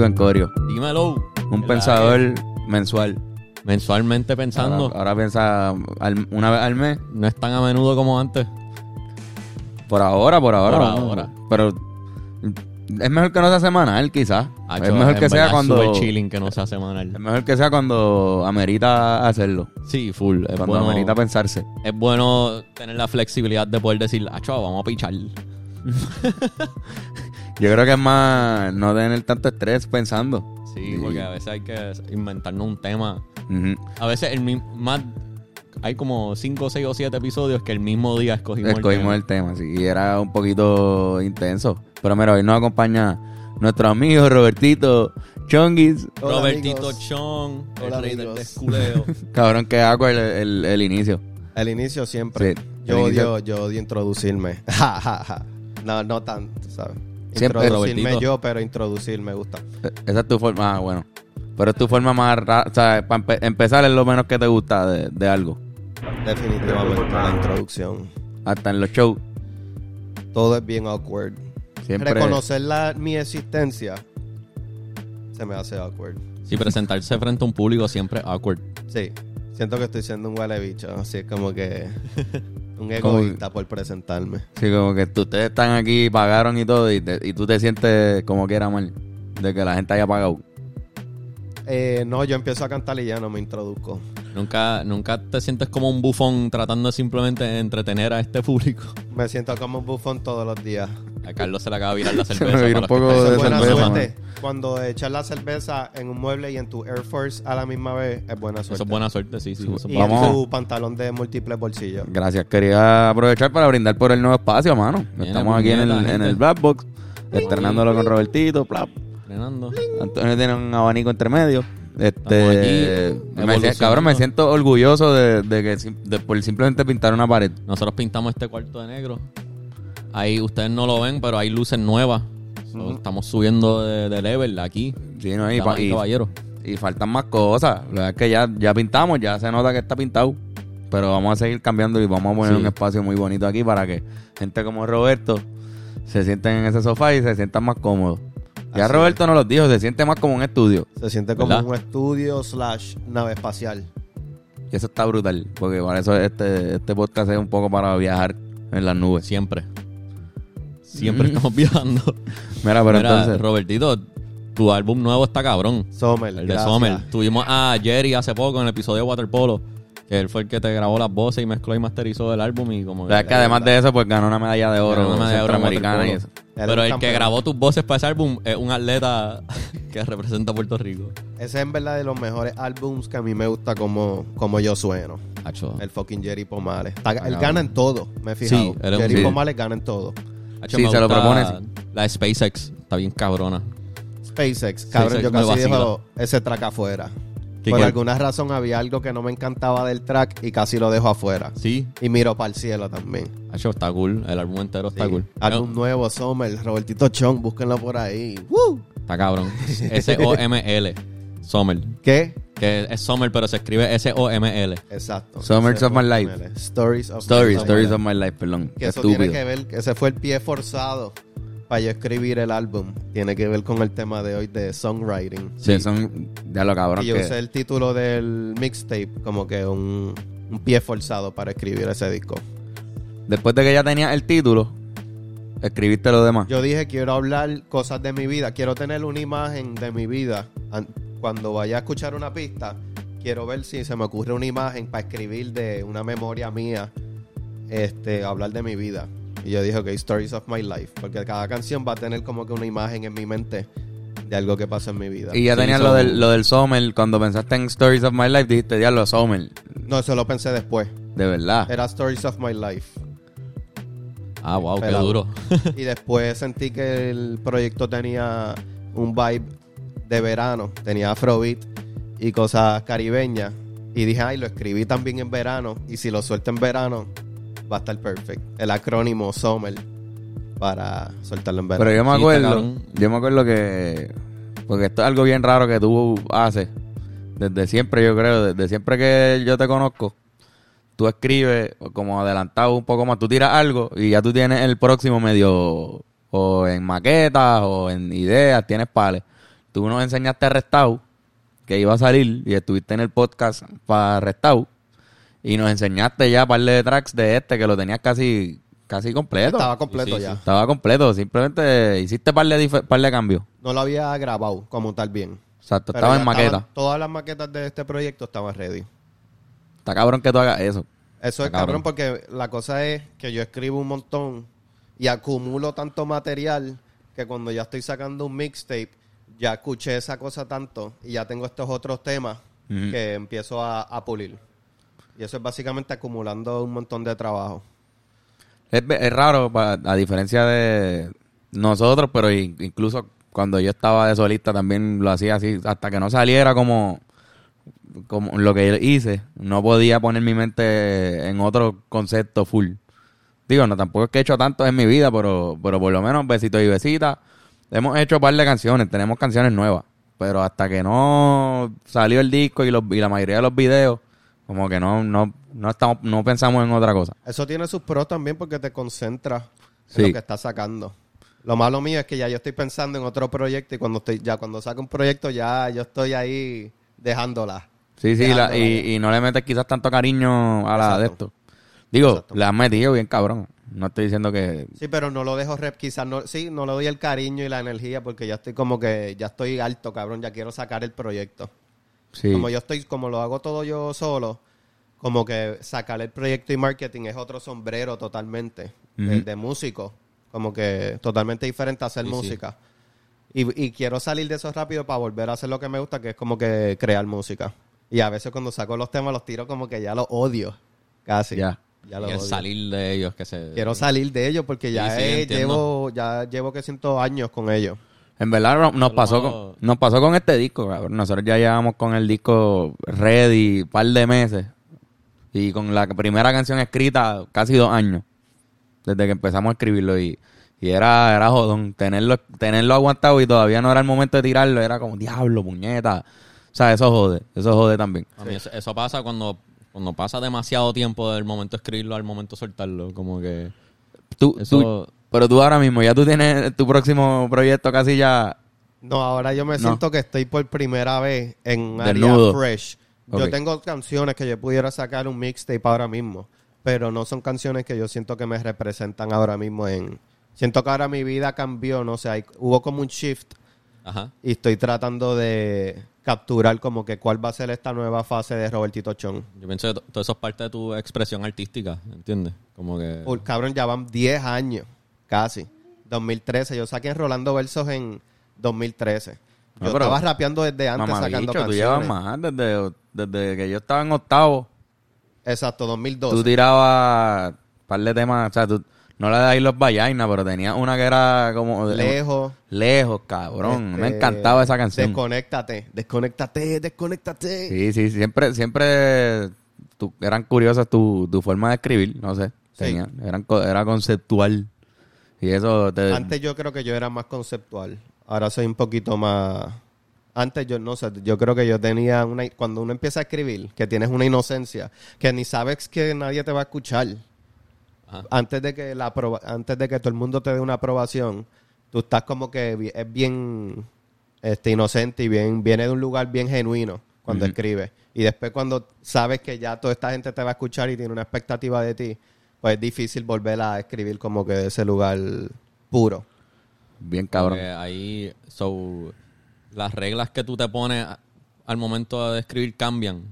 la que hay, Ben Corio. Dímelo. Un pensador mensual. Mensualmente pensando. Ahora, ahora piensa al- una vez al mes. No es tan a menudo como antes. Por ahora, por ahora. Por ahora. Pero es mejor que no sea semanal, quizás. Hacho, es mejor que sea cuando. chilling que no sea Es semanal. mejor que sea cuando amerita hacerlo. Sí, full. Es Cuando bueno, amerita pensarse. es bueno tener la flexibilidad de poder decir, acho, vamos a pichar. Yo creo que es más no tener tanto estrés pensando. Sí, porque a veces hay que inventarnos un tema. A veces el mi- más hay como 5, 6 o 7 episodios que el mismo día escogimos, Escogimos el el tema, sí, y era un poquito intenso. Pero mira, hoy nos acompaña nuestro amigo Robertito Chonguis. tema. Hola, Robertito amigos. Chong, el Hola, rey del amigos. desculeo. Cabrón, que hago el, el, el inicio. El inicio siempre. Sí, yo, el inicio. odio, yo odio introducirme. Ja, ja, ja. no, no tanto, ¿sabes? Siempre, Introducirme Robertito. yo, pero introducir me gusta. Eh, Esa es tu forma, ah, bueno. Pero es tu forma más rara, o sea, para empezar es lo menos que te gusta de, de algo. Definitivamente la introducción. Hasta en los shows, Todo es bien awkward. siempre... Reconocer la, mi existencia se me hace awkward. Sí, presentarse frente a un público siempre es awkward. Sí. Siento que estoy siendo un huele bicho. Así es como que un Como- egoísta por presentarme. Sí, como que tú- ustedes están aquí, pagaron y todo, y, te- y tú te sientes como que era mal de que la gente haya pagado. Eh, no, yo empiezo a cantar y ya no me introduzco. Nunca, nunca te sientes como un bufón tratando de simplemente entretener a este público. Me siento como un bufón todos los días. A Carlos se le acaba de virar la Se cerveza. me viró para un los que poco de Es buena cerveza, suerte. Cuando echas la cerveza en un mueble y en tu Air Force a la misma vez, es buena suerte. Eso es buena suerte, sí, sí. eso Y Vamos. tu pantalón de múltiples bolsillos. Gracias, quería aprovechar para brindar por el nuevo espacio, mano. Estamos aquí en el, en Black Box, estrenándolo con Robertito, plap. Antonio tiene un abanico entre medio. Este, me cabrón, me siento orgulloso de, de que de por simplemente pintar una pared. Nosotros pintamos este cuarto de negro. Ahí ustedes no lo ven, pero hay luces nuevas. So, Estamos subiendo de, de level aquí. Sí, ¿no? y, pa- y faltan más cosas. La verdad es que ya, ya pintamos, ya se nota que está pintado. Pero vamos a seguir cambiando y vamos a poner Sí. un espacio muy bonito aquí para que gente como Roberto se sienten en ese sofá y se sientan más cómodos. Ya Así Roberto nos lo dijo, se siente más como un estudio. Se siente como ¿Verdad? un estudio slash nave espacial. Y eso está brutal, porque para eso este, este podcast es un poco para viajar en las nubes. Siempre. Siempre estamos viajando. Mira, pero Mira, entonces... Robertito, tu álbum nuevo está cabrón. Sommer, El de gracias. Sommer. Tuvimos a Jerry hace poco en el episodio de Waterpolo. Que él fue el que te grabó las voces y mezcló y masterizó el álbum. Y como O sea, es que además de eso, pues ganó una medalla de oro una medalla de oro en centroamericana y eso. Pero el que grabó tus voces para ese álbum es un atleta que representa a Puerto Rico. Ese es en verdad de los mejores álbums que a mí me gusta como, como yo sueno. El fucking Jerry Pomales. Está- él gana en todo, me he fijado. Sí, Jerry sí. Pomales gana en todo. Hacho, Sí, se lo propone, sí. La de SpaceX está bien cabrona. SpaceX, cabrón, SpaceX yo casi dejo ese track afuera. ¿Qué- Por alguna razón había algo que no me encantaba del track y casi lo dejo afuera. Sí, Y miro para el cielo también. Hacho, está cool. El álbum entero está Sí. cool. Álbum nuevo, Sommer, Robertito Chong, búsquenlo por ahí. ¡Woo! Está cabrón. S-O-M-L. Sommer. ¿Qué? Que es Sommer, pero se escribe S-O-M-L. Exacto. Summers of my life. Stories of Stories, my Stories of My Life, perdón. Que eso Estúpido. tiene que ver, que ese fue el pie forzado para yo escribir el álbum. Tiene que ver con el tema de hoy de songwriting. Sí, son de lo cabrón Y yo que... usé el título del mixtape como que un, un pie forzado para escribir ese disco. Después de que ya tenías el título, escribiste lo demás. Yo dije, quiero hablar cosas de mi vida, quiero tener una imagen de mi vida. An- Cuando vaya a escuchar una pista, quiero ver si se me ocurre una imagen para escribir de una memoria mía, este, hablar de mi vida. Y yo dije, ok, Stories of My Life, porque cada canción va a tener como que una imagen en mi mente de algo que pasó en mi vida. Y ya Sí, tenías so- lo, del, lo del Summer. Cuando pensaste en Stories of My Life, dijiste, diablo, Summer. No, eso lo pensé después. De verdad. Era Stories of My Life. Ah, wow, qué duro. Y después sentí que el proyecto tenía un vibe de verano, tenía afrobeat y cosas caribeñas. Y dije, ay, lo escribí también en verano. Y si lo suelto en verano, va a estar perfecto. El acrónimo Summer para soltarlo en verano. Pero yo me acuerdo, yo me acuerdo que, porque esto es algo bien raro que tú haces, desde siempre yo creo, desde siempre que yo te conozco, tú escribes como adelantado un poco más, tú tiras algo y ya tú tienes el próximo medio, o en maquetas, o en ideas, tienes pales. tú nos enseñaste Restau, que iba a salir, y estuviste en el podcast para Restau, y nos enseñaste ya un par de tracks de este que lo tenías casi, casi completo. Estaba completo Sí, sí, ya. Estaba completo, simplemente hiciste par de, par de cambios. No lo había grabado como tal bien. Exacto, Pero estaba en maqueta. estaban- todas las maquetas de este proyecto estaban ready. Está cabrón que tú hagas eso. Eso es cabrón. cabrón porque la cosa es que yo escribo un montón y acumulo tanto material que cuando ya estoy sacando un mixtape, ya escuché esa cosa tanto y ya tengo estos otros temas que empiezo a, a pulir. Y eso es básicamente acumulando un montón de trabajo. Es, es raro, a diferencia de nosotros, pero in- incluso cuando yo estaba de solista también lo hacía así, hasta que no saliera como, como lo que hice, no podía poner mi mente en otro concepto full. Digo, no, tampoco es que he hecho tanto en mi vida, pero, pero por lo menos besitos y besitas. Hemos hecho un par de canciones, tenemos canciones nuevas. Pero hasta que no salió el disco y, los, y la mayoría de los videos, como que no, no, no estamos, no pensamos en otra cosa. Eso tiene sus pros también porque te concentras Sí. en lo que estás sacando. Lo malo mío es que ya yo estoy pensando en otro proyecto y cuando estoy ya cuando saco un proyecto ya yo estoy ahí dejándola. Sí, sí, la- y, y no le metes quizás tanto cariño a la de esto. Digo, Exacto. le has metido bien cabrón. No estoy diciendo que... Sí, pero no lo dejo rep, quizás no, sí, no le doy el cariño y la energía porque ya estoy como que, ya estoy alto, cabrón, ya quiero sacar el proyecto. Sí, Como yo estoy, como lo hago todo yo solo, como que sacar el proyecto y marketing es otro sombrero totalmente, de, Ujú. de músico, como que totalmente diferente a hacer Sí, sí. música. Y, y quiero salir de eso rápido para volver a hacer lo que me gusta, que es como que crear música. Y a veces cuando saco los temas los tiro como que ya los odio, casi. Ya. Ya los odio. salir de ellos, que se... Quiero salir de ellos porque ya Sí, sí, he- entiendo. llevo, ya llevo que siento años con ellos. En verdad no- nos pasó, con, nos pasó con este disco, cabrón. Nosotros ya llevamos con el disco ready un par de meses. Y con la primera canción escrita casi dos años. Desde que empezamos a escribirlo. Y, y era, era jodón. Tenerlo, tenerlo aguantado y todavía no era el momento de tirarlo. Era como, diablo, puñeta. O sea, eso jode. Eso jode también. A mí eso, eso pasa cuando, cuando pasa demasiado tiempo del momento de escribirlo al momento de soltarlo. Como que... Tú, Eso- tú- pero tú ahora mismo, ya tú tienes tu próximo proyecto casi ya... No, ahora yo me No. siento que estoy por primera vez en área fresh. Yo tengo canciones que yo pudiera sacar un mixtape ahora mismo, pero no son canciones que yo siento que me representan ahora mismo en... Siento que ahora mi vida cambió, no sé, hay- hubo como un shift Ajá. y estoy tratando de capturar como que cuál va a ser esta nueva fase de Robertito Chon. Yo pienso que to- todo eso es parte de tu expresión artística, ¿entiendes? Como que... Por cabrón, ya van 10 años, casi. 2013, yo saqué Rolando Versos en 2013. Yo No, pero- estaba rapeando desde antes Mamá sacando bicho, tú llevas canciones. más desde, desde que yo estaba en octavo. Exacto, 2012. Tú tirabas un par de temas, o sea, tú no le das los vallainas, pero tenías una que era como... de- Lejos. Lejos, cabrón. Me Este, encantaba esa canción. Desconéctate, desconéctate, desconéctate. Sí, sí, siempre, siempre tú- eran curiosas tu, tu forma de escribir, no sé. Sí. Tenía- eran, era conceptual. Y eso te... Antes yo creo que yo era más conceptual. Ahora soy un poquito más... Antes yo no sé, yo creo que yo tenía una... Cuando uno empieza a escribir, que tienes una inocencia, que ni sabes que nadie te va a escuchar. Ajá. Antes de que la antes de que todo el mundo te dé una aprobación, tú estás como que es bien este inocente y bien viene de un lugar bien genuino cuando Ujú. escribes. Y después cuando sabes que ya toda esta gente te va a escuchar y tiene una expectativa de ti, pues es difícil volver a escribir como que de ese lugar puro. Bien cabrón. Porque ahí, so, las reglas que tú te pones al momento de escribir cambian.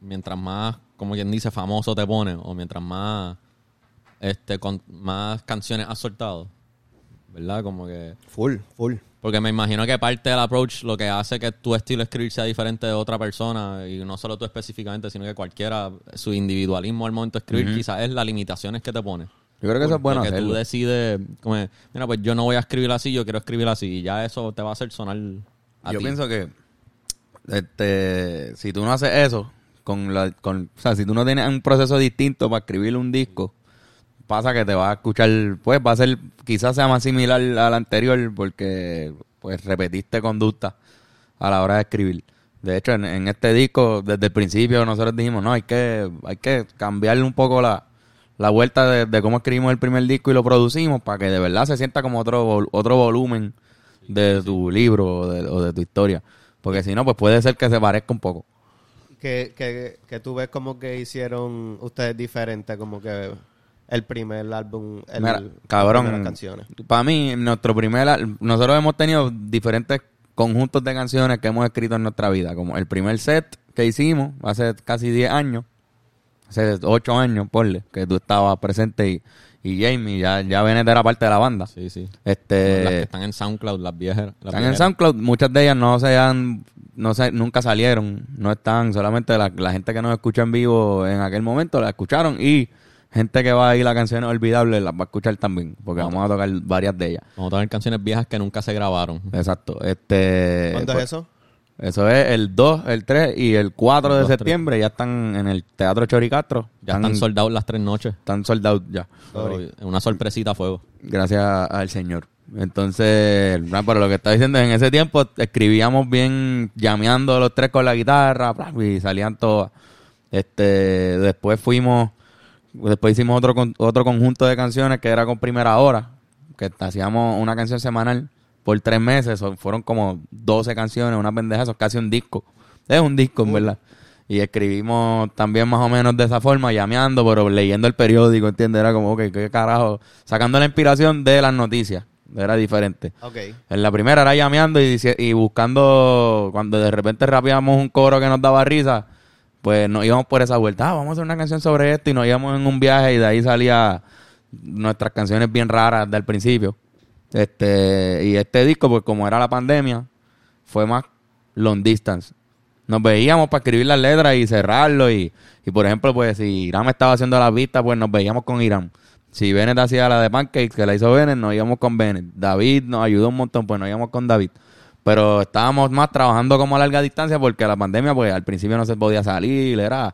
Mientras más, como quien dice, famoso te pones, o mientras más, este, con más canciones has soltado. ¿Verdad? Como que... Full, full. Porque me imagino que parte del approach lo que hace que tu estilo de escribir sea diferente de otra persona, y no solo tú específicamente, sino que cualquiera, su individualismo al momento de escribir, quizás es las limitaciones que te pones. Yo creo que eso es bueno hacerlo. tú decides, como, mira, pues yo no voy a escribir así, yo quiero escribir así. Y ya eso te va a hacer sonar a Yo ti. pienso que este, si tú no haces eso, con la, con, o sea, si tú no tienes un proceso distinto para escribir un disco, pasa que te va a escuchar, pues va a ser, quizás sea más similar al anterior porque pues repetiste conducta a la hora de escribir. De hecho, en, en este disco, desde el principio nosotros dijimos, no, hay que, hay que cambiarle un poco la, la vuelta de, de cómo escribimos el primer disco y lo producimos para que de verdad se sienta como otro, otro volumen de tu libro o de, o de tu historia. Porque si no, pues puede ser que se parezca un poco. Que, que, que tú ves como que hicieron ustedes diferente, como que el primer álbum, el, Mira, las cabrón, canciones. para mí, nuestro primer, nosotros hemos tenido diferentes conjuntos de canciones que hemos escrito en nuestra vida, como el primer set que hicimos hace casi 10 años, hace 8 años, ponle, que tú estabas presente y, y Jamie, ya, ya Bennett era parte de la banda. Sí, sí. Este, las que están en SoundCloud, las viejas. las están en. SoundCloud, muchas de ellas no se han, no se, nunca salieron, no están, solamente la, la gente que nos escucha en vivo en aquel momento la escucharon y gente que va a ir a canciones olvidables las va a escuchar también, porque vamos a tocar varias de ellas. Vamos a tener canciones viejas que nunca se grabaron. Exacto. Este, ¿Cuándo pues, es eso? Eso es el 2, el 3 y el 4 de El 2, septiembre. Ya están en el Teatro Choricastro. Ya están soldados las tres noches. Están soldados ya. Sorry. Una sorpresita a fuego. Gracias al Señor. Entonces, no, pero lo que está diciendo, en ese tiempo escribíamos bien, llameando los tres con la guitarra, y salían todas. Este, después fuimos, después hicimos otro otro conjunto de canciones que era con primera hora, que hacíamos una canción semanal por tres meses, son- fueron como 12 canciones, una pendeja, eso es casi un disco. Es un disco, en verdad. Y escribimos también más o menos de esa forma, llameando, pero leyendo el periódico, ¿entiendes? Era como, ok, qué carajo, sacando la inspiración de las noticias, era diferente. En la primera era llameando y, y buscando, cuando de repente rapeábamos un coro que nos daba risa, pues nos íbamos por esa vuelta, ah, vamos a hacer una canción sobre esto y nos íbamos en un viaje y de ahí salía nuestras canciones bien raras del principio. Este, y este disco, pues como era la pandemia, fue más long distance. Nos veíamos para escribir las letras y cerrarlo y, y por ejemplo, pues si Irán estaba haciendo la vista, pues nos veíamos con Irán. Si Bennett hacía la de Pancakes, que la hizo Bennett, nos íbamos con Bennett. David nos ayudó un montón, pues nos íbamos con David. Pero estábamos más trabajando como a larga distancia porque la pandemia, pues al principio no se podía salir, era...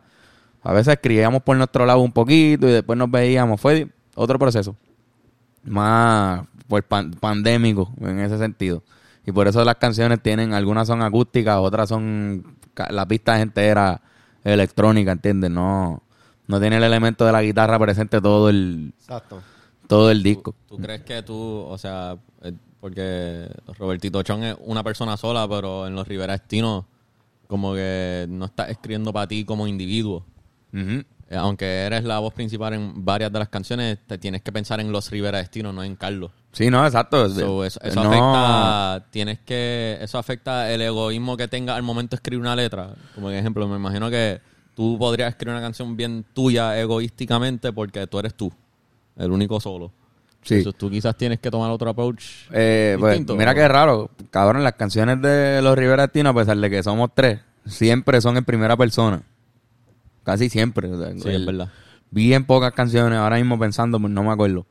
A veces escribíamos por nuestro lado un poquito y después nos veíamos. Fue otro proceso. Más pues, pan- pandémico en ese sentido. Y por eso las canciones tienen, algunas son acústicas, otras son la pista entera electrónica, ¿entiendes? No, no tiene el elemento de la guitarra presente todo el, Exacto. todo el disco. ¿Tú crees que tú, o sea, eh, porque Robertito Chon es una persona sola, pero en los Rivera Destino, como que no estás escribiendo para ti como individuo. Eh, Aunque eres la voz principal en varias de las canciones, te tienes que pensar en los Rivera Destino, no en Carlos. Sí, no, exacto. So, eso eso No, afecta, tienes que, eso afecta el egoísmo que tengas al momento de escribir una letra. Como ejemplo, me imagino que tú podrías escribir una canción bien tuya egoísticamente porque tú eres tú, el único solo. Sí. Entonces, tú quizás tienes que tomar otro approach. Eh, pues, mira qué raro. Cabrón, las canciones de los Rivera Destino, a pesar de que somos tres, siempre son en primera persona. Casi siempre. o sea, Sí, el- es verdad. Bien pocas canciones, ahora mismo pensando, pues, no me acuerdo.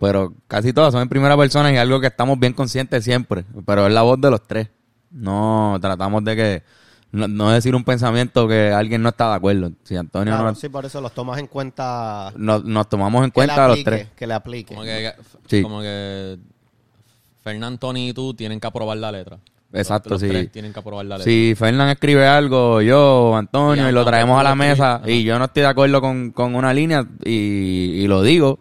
Pero casi todas son en primera persona y es algo que estamos bien conscientes siempre. Pero es la voz de los tres. No tratamos de que. No, no decir un pensamiento que alguien no está de acuerdo. Si Antonio Claro, no. sí, por eso los tomas en cuenta. Nos, nos tomamos en que le cuenta a los aplique, tres. Que le aplique. Como que, Sí. como que Fernán, Tony y tú tienen que aprobar la letra. Exacto, los, los sí. tres tienen que aprobar la letra. Si Fernán escribe algo, yo, Antonio, Y y lo traemos a la mesa y yo no estoy de acuerdo con, con una línea y, y lo digo,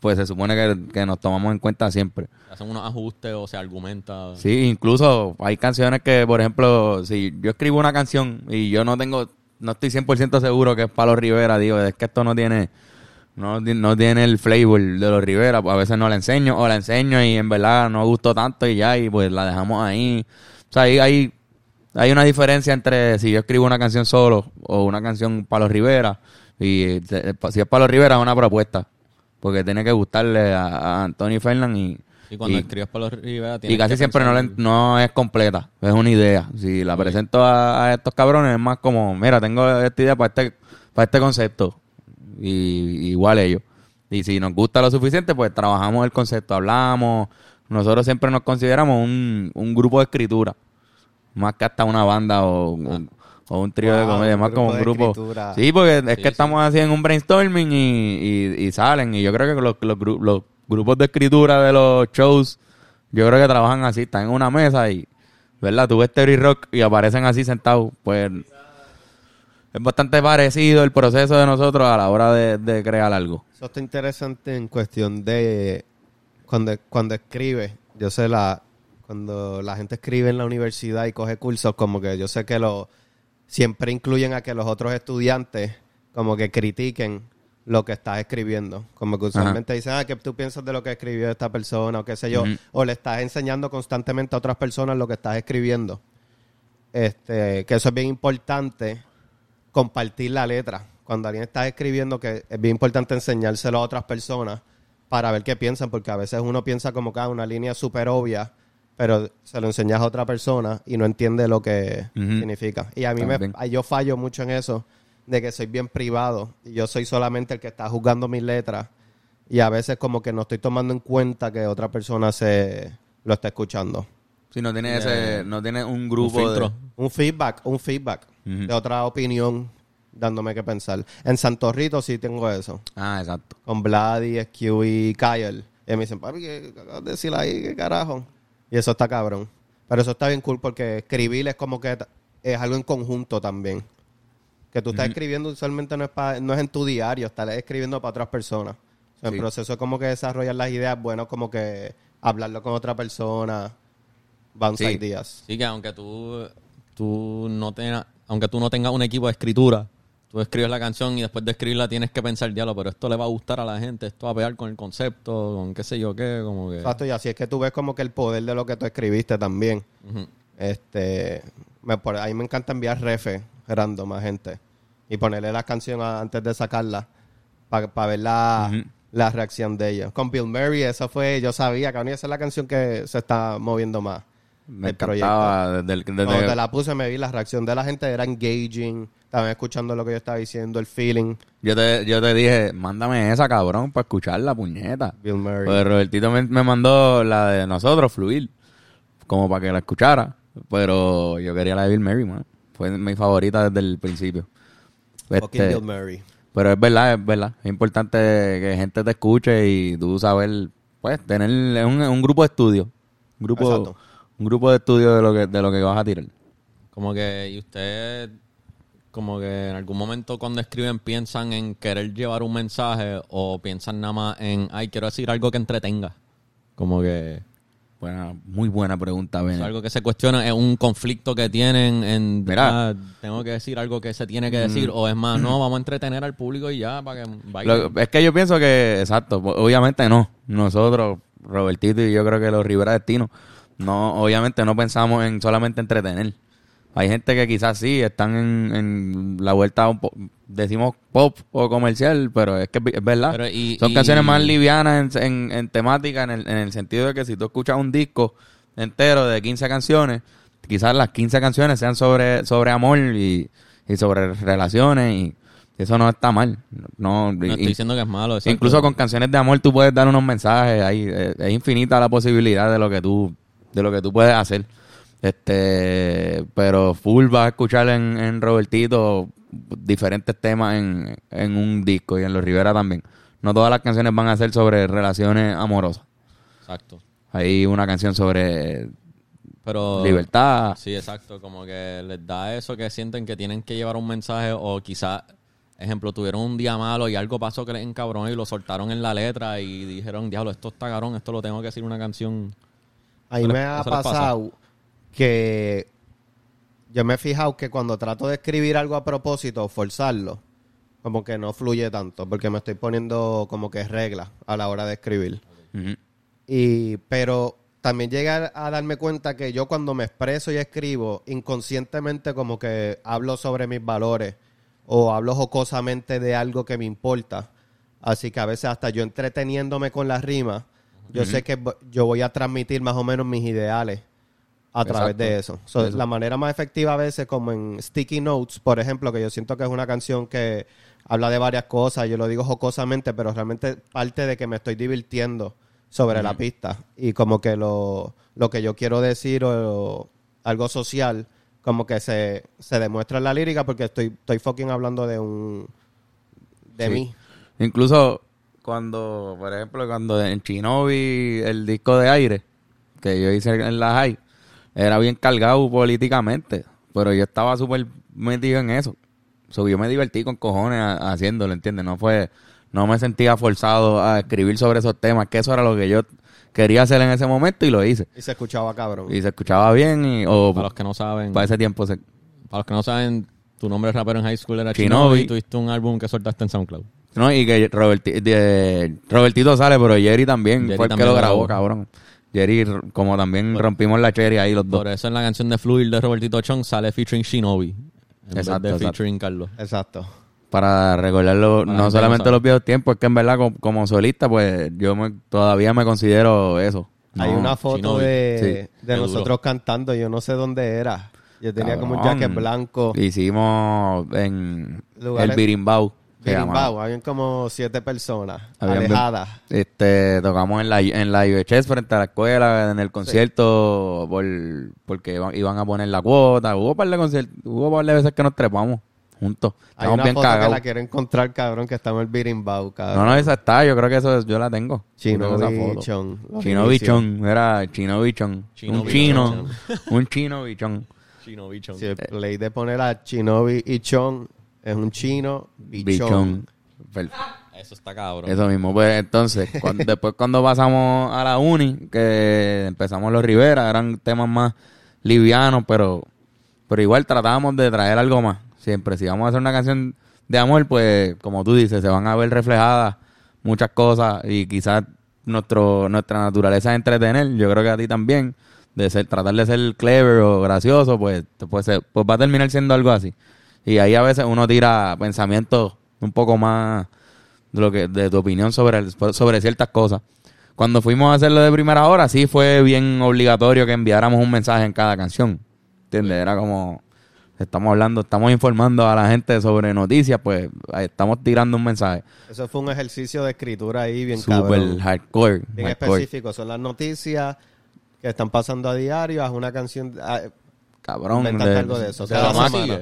pues se supone que, que nos tomamos en cuenta siempre. Hacen unos ajustes o se argumenta. Sí, incluso hay canciones que, por ejemplo, si yo escribo una canción y yo no tengo, no estoy 100% seguro que es Palo Rivera, digo, es que esto no tiene, no, no tiene el flavor de los Rivera, pues a veces no la enseño o la enseño y en verdad no gustó tanto y ya, y pues la dejamos ahí. O sea, ahí hay, hay una diferencia entre si yo escribo una canción solo o una canción Palo Rivera y eh, si es Palo Rivera es una propuesta, porque tiene que gustarle a, a Antonio Fernán y... Y cuando escribes para los Rivera y casi siempre no, le- no es completa, es una idea. Si la presento a, a estos cabrones es más como, mira, tengo esta idea para este, para este concepto. Y igual ellos. Y si nos gusta lo suficiente, pues trabajamos el concepto, hablamos. Nosotros siempre nos consideramos un, un grupo de escritura. Más que hasta una banda o, o- o un trío de Wow, comedia, un más como un de grupo. Sí, porque es Sí, que sí. estamos así en un brainstorming y, y- y salen. Y yo creo que los, los, gru- los grupos de escritura de los shows, yo creo que trabajan así, están en una mesa y, ¿verdad? Tú ves Terry Rock y aparecen así sentados. Pues es bastante parecido el proceso de nosotros a la hora de, de crear algo. Eso está interesante en cuestión de cuando, cuando escribes. Yo sé la cuando la gente escribe en la universidad y coge cursos, como que yo sé que lo siempre incluyen a que los otros estudiantes como que critiquen lo que estás escribiendo. Como que usualmente dicen, ah, ¿qué tú piensas de lo que escribió esta persona? O qué sé yo. O le estás enseñando constantemente a otras personas lo que estás escribiendo. Este, que eso es bien importante, compartir la letra. Cuando alguien está escribiendo, que es bien importante enseñárselo a otras personas para ver qué piensan, porque a veces uno piensa como que ah, una línea súper obvia, pero se lo enseñas a otra persona y no entiende lo que significa. Y a mí me, yo fallo mucho en eso, de que soy bien privado y yo soy solamente el que está juzgando mis letras y a veces como que no estoy tomando en cuenta que otra persona se lo está escuchando. Si no tiene Eh, ese, no tiene un Un grupo filtro. de... Un feedback, un feedback de otra opinión dándome que pensar. En Santorrito sí tengo eso. Ah, exacto. Con Vladi, SQ y Kyle. Y me dicen, papi, ¿qué acabas de decir ahí? ¿Qué carajo? Y eso está cabrón. Pero eso está bien cool porque escribir es como que es algo en conjunto también. Que tú estás escribiendo usualmente no es, pa- no es en tu diario, estás escribiendo para otras personas. O sea, Sí. El proceso es como que desarrollar las ideas, bueno, como que hablarlo con otra persona, bounce Sí. ideas. Sí, que aunque tú, tú no tengas, aunque tú no tengas un equipo de escritura, tú escribes la canción y después de escribirla tienes que pensar, diálogo, pero esto le va a gustar a la gente, esto va a pegar con el concepto, con qué sé yo qué, como que... Exacto, y así es que tú ves como que el poder de lo que tú escribiste también. Este, me, por, a mí me encanta enviar refes random a gente y ponerle la canción a- antes de sacarla para ver la, la reacción de ella. Con Bill Murray, eso fue, yo sabía que esa es la canción que se está moviendo más. Me encantaba desde, el- desde- Cuando te la puse me vi la reacción de la gente, era engaging, estaban escuchando lo que yo estaba diciendo, el feeling. yo, te, yo te dije, mándame esa, cabrón, para escuchar la puñeta. Bill Murray. Pues Robertito me, me mandó la de nosotros, Fluir, como para que la escuchara. Pero yo quería la de Bill Murray, man. Fue mi favorita desde el principio. Este, Bill Murray. pero es verdad, es verdad. Es importante que gente te escuche y tú saber, pues, tener un, un grupo de estudio. Un grupo, Exacto. Un grupo de estudio de lo que, de lo que vas a tirar. Como que, y usted, como que en algún momento cuando escriben piensan en querer llevar un mensaje o piensan nada más en, ay, quiero decir algo que entretenga. Como que Buena, muy buena pregunta, Ben. es algo que se cuestiona, es un conflicto que tienen en, Mira. ah, tengo que decir algo que se tiene que decir, o es más, no, vamos a entretener al público y ya, para que bailen. Lo- es que yo pienso que, exacto, obviamente no. Nosotros, Robertito y yo creo que los Rivera Destino, no, obviamente no pensamos en solamente entretener. Hay gente que quizás sí están en, en la vuelta, un po- decimos pop o comercial, pero es que es verdad. Pero y- Son y- canciones más livianas en, en- en temática, en el, en el sentido de que si tú escuchas un disco entero de 15 canciones, quizás las 15 canciones sean sobre, sobre amor y, y sobre relaciones y eso no está mal. No, no y- estoy diciendo que es malo. exacto. Incluso con canciones de amor tú puedes dar unos mensajes ahí. eh, Es, infinita la posibilidad de lo que tú, de lo que tú puedes hacer. Este, pero full vas a escuchar en, en Robertito diferentes temas en, en un disco y en Los Rivera también. No todas las canciones van a ser sobre relaciones amorosas. Exacto. Hay una canción sobre Pero... libertad. Sí, exacto. Como que les da eso que sienten que tienen que llevar un mensaje o quizás, ejemplo, tuvieron un día malo y algo pasó que les encabronó y lo soltaron en la letra y dijeron, diablo, esto está cabrón, esto lo tengo que decir una canción. A mí me ha pasado que yo me he fijado que cuando trato de escribir algo a propósito o forzarlo, como que no fluye tanto, porque me estoy poniendo como que reglas a la hora de escribir. Y, pero también llegué a darme cuenta que yo cuando me expreso y escribo, inconscientemente como que hablo sobre mis valores o hablo jocosamente de algo que me importa. Así que a veces hasta yo entreteniéndome con las rimas, yo sé que yo voy a transmitir más o menos mis ideales a través Exacto. de eso. So, Eso. La manera más efectiva a veces, como en Sticky Notes, por ejemplo, que yo siento que es una canción que habla de varias cosas, yo lo digo jocosamente, pero realmente parte de que me estoy divirtiendo sobre la pista y como que lo, lo que yo quiero decir o, algo social, como que se, se demuestra en la lírica porque estoy, estoy fucking hablando de un... de Sí. mí. Incluso cuando, por ejemplo, cuando en Chinobi el disco de aire que yo hice en la high era bien cargado políticamente, pero yo estaba súper metido en eso. So, yo me divertí con cojones haciéndolo, ¿entiendes? No fue, no me sentía forzado a escribir sobre esos temas, que eso era lo que yo quería hacer en ese momento y lo hice. Y se escuchaba cabrón. Y se escuchaba bien y, o Para los que no saben, para ese tiempo se... para los que no saben, tu nombre de rapero en high school era Shinobi. Shinobi y tuviste un álbum que soltaste en SoundCloud. No, y que Roberti- de- Robertito sale, pero Jerry también Jerry fue el que también lo lo grabó, grabó. cabrón. Jerry, como también rompimos la cherry ahí los dos. Por eso en la canción de Fluid de Robertito Chong sale featuring Shinobi. En Exacto, vez de exacto. featuring Carlos. Exacto. Para recordarlo, Para no que solamente los viejos tiempos, es que en verdad como, como solista, pues yo me- todavía me considero eso. Hay una foto Shinobi. de, Sí. de nosotros duro. cantando, yo no sé dónde era. Yo tenía como un jacket blanco. Hicimos en Lugares- el Birimbau. Birimbau, habían como siete personas Habían- alejadas. Este, tocamos en la, en la IBHS frente a la escuela, en el concierto, por, porque iban, iban a poner la cuota. Hubo un par de conciertos, hubo un par de veces que nos trepamos juntos. Hay una bien foto que la quiero encontrar, cabrón, que estamos en el Birimbau, cabrón. No, no, esa está, yo creo que eso yo la tengo. Chino. Bichón. Chino bichón, era chino bichón. Chino un chino, bichón. un chino bichón. Shinobi Chong. Si el play de poner a Chinobi y Chon es un chino bichón. Bichón. Eso está cabrón. Eso mismo, pues entonces, cuando- después cuando pasamos a la uni, que empezamos los Rivera, eran temas más livianos, pero, pero igual tratábamos de traer algo más. Siempre, si vamos a hacer una canción de amor, pues como tú dices, se van a ver reflejadas muchas cosas y quizás nuestro, nuestra naturaleza es entretener, yo creo que a ti también, de ser, tratar de ser clever o gracioso, pues, pues, se- pues va a terminar siendo algo así. Y ahí a veces uno tira pensamientos un poco más de lo que de tu opinión sobre el- sobre ciertas cosas. Cuando fuimos a hacerlo de primera hora, sí fue bien obligatorio que enviáramos un mensaje en cada canción. ¿Entiendes? Era como estamos hablando, estamos informando a la gente sobre noticias, pues estamos tirando un mensaje Eso fue un ejercicio de escritura ahí bien super hardcore, Bien hardcore. específico. Son las noticias que están pasando a diario. Haz una canción... ah, cabrón. Inventate algo de eso. de Cada semana.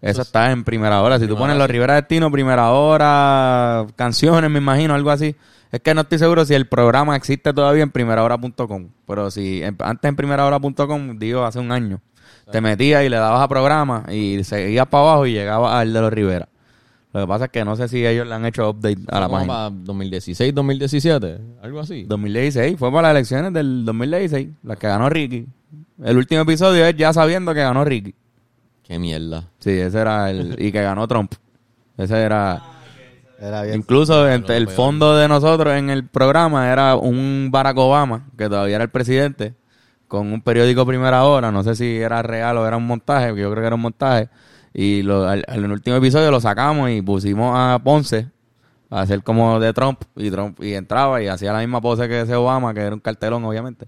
Eso está en primera hora. Si tú Primera pones hora, los. Rivera Destino, primera hora, canciones, me imagino, algo así. Es que no estoy seguro si el programa existe todavía en primerahora.com. Pero si en- antes en primerahora.com, digo hace un año, te metías y le dabas a programa y seguías para abajo y llegabas al de los Rivera. Lo que pasa es que no sé si ellos le han hecho update a la página. para 2016, 2017, algo así. 2016, fue para las elecciones del 2016, las que ganó Ricky. El último episodio es ya sabiendo que ganó Ricky. Qué mierda. Sí, ese era el. Y que ganó Trump. Ese era. Era bien... Incluso en- lo el fondo de nosotros en el programa era un Barack Obama, que todavía era el presidente, con un periódico Primera Hora. No sé si era real o era un montaje, yo creo que era un montaje. Y lo, al, al- en el último episodio lo sacamos y pusimos a Ponce a hacer como de Trump. Y Trump y entraba y hacía la misma pose que ese Obama, que era un cartelón, obviamente.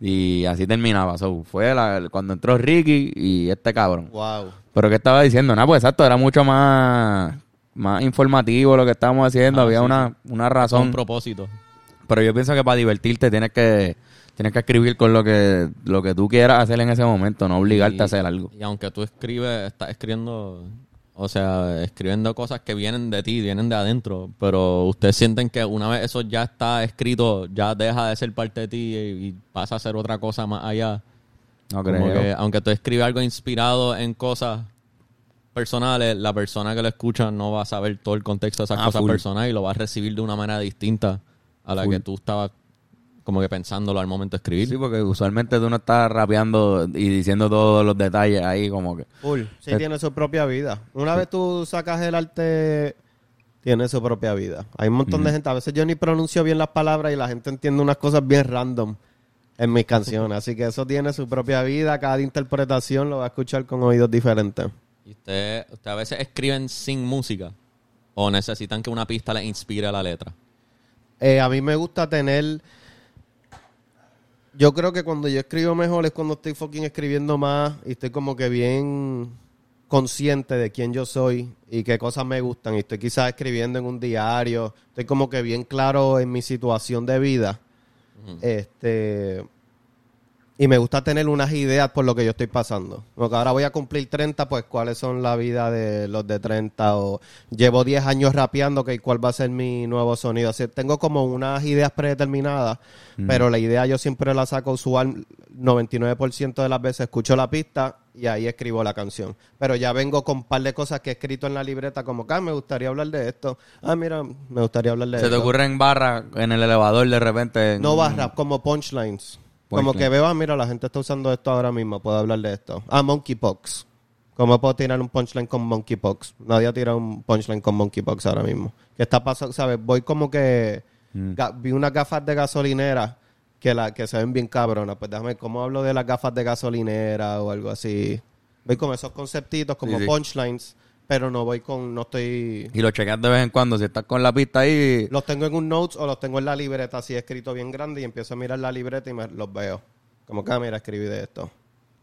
Y así terminaba. So, fue la- cuando entró Ricky y este cabrón. Wow. Pero ¿qué estaba diciendo? Nada, pues exacto, era mucho más, más informativo lo que estábamos haciendo. Ah, Había sí, una, una razón. propósito. Pero yo pienso que para divertirte tienes que, tienes que escribir con lo que, lo que tú quieras hacer en ese momento, no obligarte Y- a hacer algo. Y aunque tú escribes, estás escribiendo, o sea, escribiendo cosas que vienen de ti, vienen de adentro, pero ustedes sienten que una vez eso ya está escrito, ya deja de ser parte de ti y, pasa a ser otra cosa más allá. No creo. que aunque tú escribes algo inspirado en cosas personales, la persona que lo escucha no va a saber todo el contexto de esas Ah, cosas full. personales y lo va a recibir de una manera distinta a la Full. que tú estabas como que pensándolo al momento de escribir. Sí, porque usualmente tú no estás rapeando y diciendo todos los detalles ahí como que... Full. Sí, Eh, tiene su propia vida. Una vez tú sacas el arte, tiene su propia vida. Hay un montón de gente. A veces yo ni pronuncio bien las palabras y la gente entiende unas cosas bien random en mis canciones. Así que eso tiene su propia vida. Cada interpretación lo va a escuchar con oídos diferentes. ¿Y usted, usted a veces escriben sin música? ¿O necesitan que una pista les inspire la letra? Eh, a mí me gusta tener. Yo creo que cuando yo escribo mejor es cuando estoy fucking escribiendo más y estoy como que bien consciente de quién yo soy y qué cosas me gustan. Y estoy quizás escribiendo en un diario. Estoy como que bien claro en mi situación de vida. Este. Y me gusta tener unas ideas por lo que yo estoy pasando. Porque ahora voy a cumplir 30, pues cuáles son la vida de los de 30 o llevo 10 años rapeando, que cuál va a ser mi nuevo sonido. Así, tengo como unas ideas predeterminadas, pero la idea yo siempre la saco usual 99% de las veces escucho la pista y ahí escribo la canción. Pero ya vengo con un par de cosas que he escrito en la libreta, como que ah, me gustaría hablar de esto. Ah, mira, me gustaría hablar de Se te esto. ocurre en barra, en el elevador de repente. No barra, como punchlines. Como que veo, ah, mira, la gente está usando esto ahora mismo, puedo hablar de esto. Ah, monkeypox. ¿Cómo puedo tirar un punchline con monkeypox? Nadie ha tirado un punchline con monkeypox ahora mismo. ¿Qué está pasando? ¿Sabes? Voy como que... Mm. vi unas gafas de gasolinera que, la, que se ven bien cabronas. Pues déjame, ¿cómo hablo de las gafas de gasolinera o algo así? Voy con esos conceptitos como Sí, sí. punchlines, pero no voy con... No estoy... Y lo chequeas de vez en cuando. Si estás con la pista ahí. Los tengo en un notes o los tengo en la libreta así escrito bien grande y empiezo a mirar la libreta y me los veo. Como que, ah, mira, escribí de esto.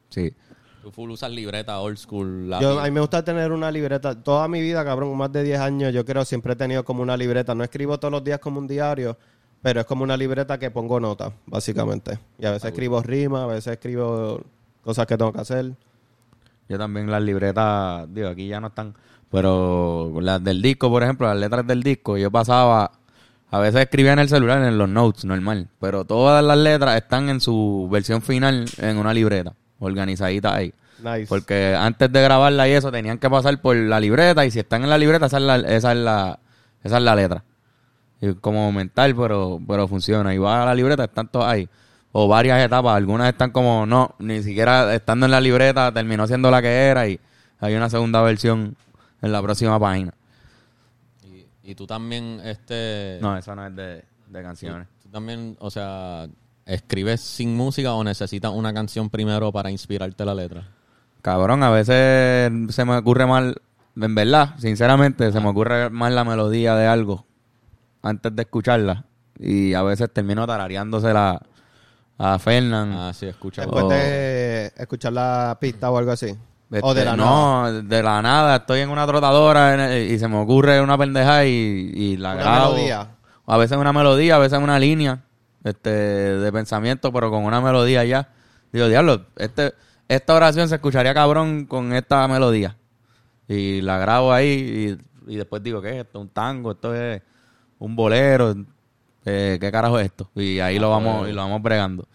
Sí. Tú full usas libreta old school. Yo, a mí me gusta tener una libreta. Toda mi vida, cabrón, más de 10 años, yo creo siempre he tenido como una libreta. No escribo todos los días como un diario, pero es como una libreta que pongo notas, básicamente. Y a veces escribo rimas, a veces escribo cosas que tengo que hacer. Yo también las libretas, digo, aquí ya no están, pero las del disco, por ejemplo, las letras del disco, yo pasaba, a veces escribía en el celular, en los notes, normal, pero todas las letras están en su versión final en una libreta, organizadita ahí. Nice. Porque antes de grabarla y eso, tenían que pasar por la libreta, y si están en la libreta, esa es la, esa es la, esa es la letra. Y como mental, pero, pero funciona. Y va a la libreta, están todas ahí. O varias etapas. Algunas están como, no, ni siquiera estando en la libreta, terminó siendo la que era y hay una segunda versión en la próxima página. Y, y tú también, este... No, eso no es de, de canciones. Tú también, o sea, ¿escribes sin música o necesitas una canción primero para inspirarte la letra? Cabrón, a veces se me ocurre mal, en verdad, sinceramente, se me ocurre mal la melodía de algo antes de escucharla. Y a veces termino tarareándosela a Fernán. Ah, sí, escucha. Después Oh. de escuchar la pista o algo así. o de Este, la nada. no, de la nada. Estoy en una trotadora en el- y se me ocurre una pendeja y, y la Una grabo. melodía. A veces una melodía, a veces una línea este, de pensamiento, pero con una melodía ya. Digo, diablo, este, esta oración se escucharía cabrón con esta melodía. Y la grabo ahí y, y después digo, ¿qué es esto? ¿Un tango? ¿Esto es un bolero? Eh, ¿Qué carajo es esto? Y ahí lo vamos y lo vamos bregando.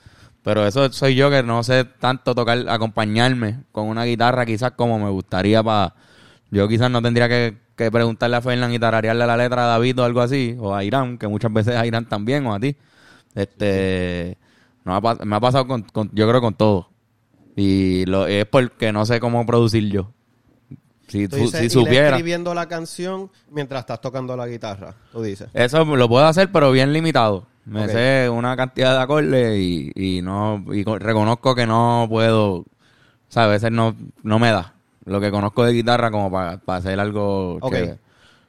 Pero eso soy yo que no sé tanto tocar, acompañarme con una guitarra quizás como me gustaría para... Yo quizás no tendría que, que preguntarle a Fernán y tararearle la letra a David o algo así, o a Irán, que muchas veces a Irán también, o a ti. Este, no me ha pas- me ha pasado con, con- yo creo con todo. Y lo, es porque no sé cómo producir yo. Si, Tú su- dices, si ir supiera. escribiendo la canción mientras estás tocando la guitarra, tú dices. Eso lo puedo hacer, pero bien limitado. Me sé una cantidad de acordes y, y no y co- reconozco que no puedo, o sea, a veces no, no me da lo que conozco de guitarra como para hacer algo chévere.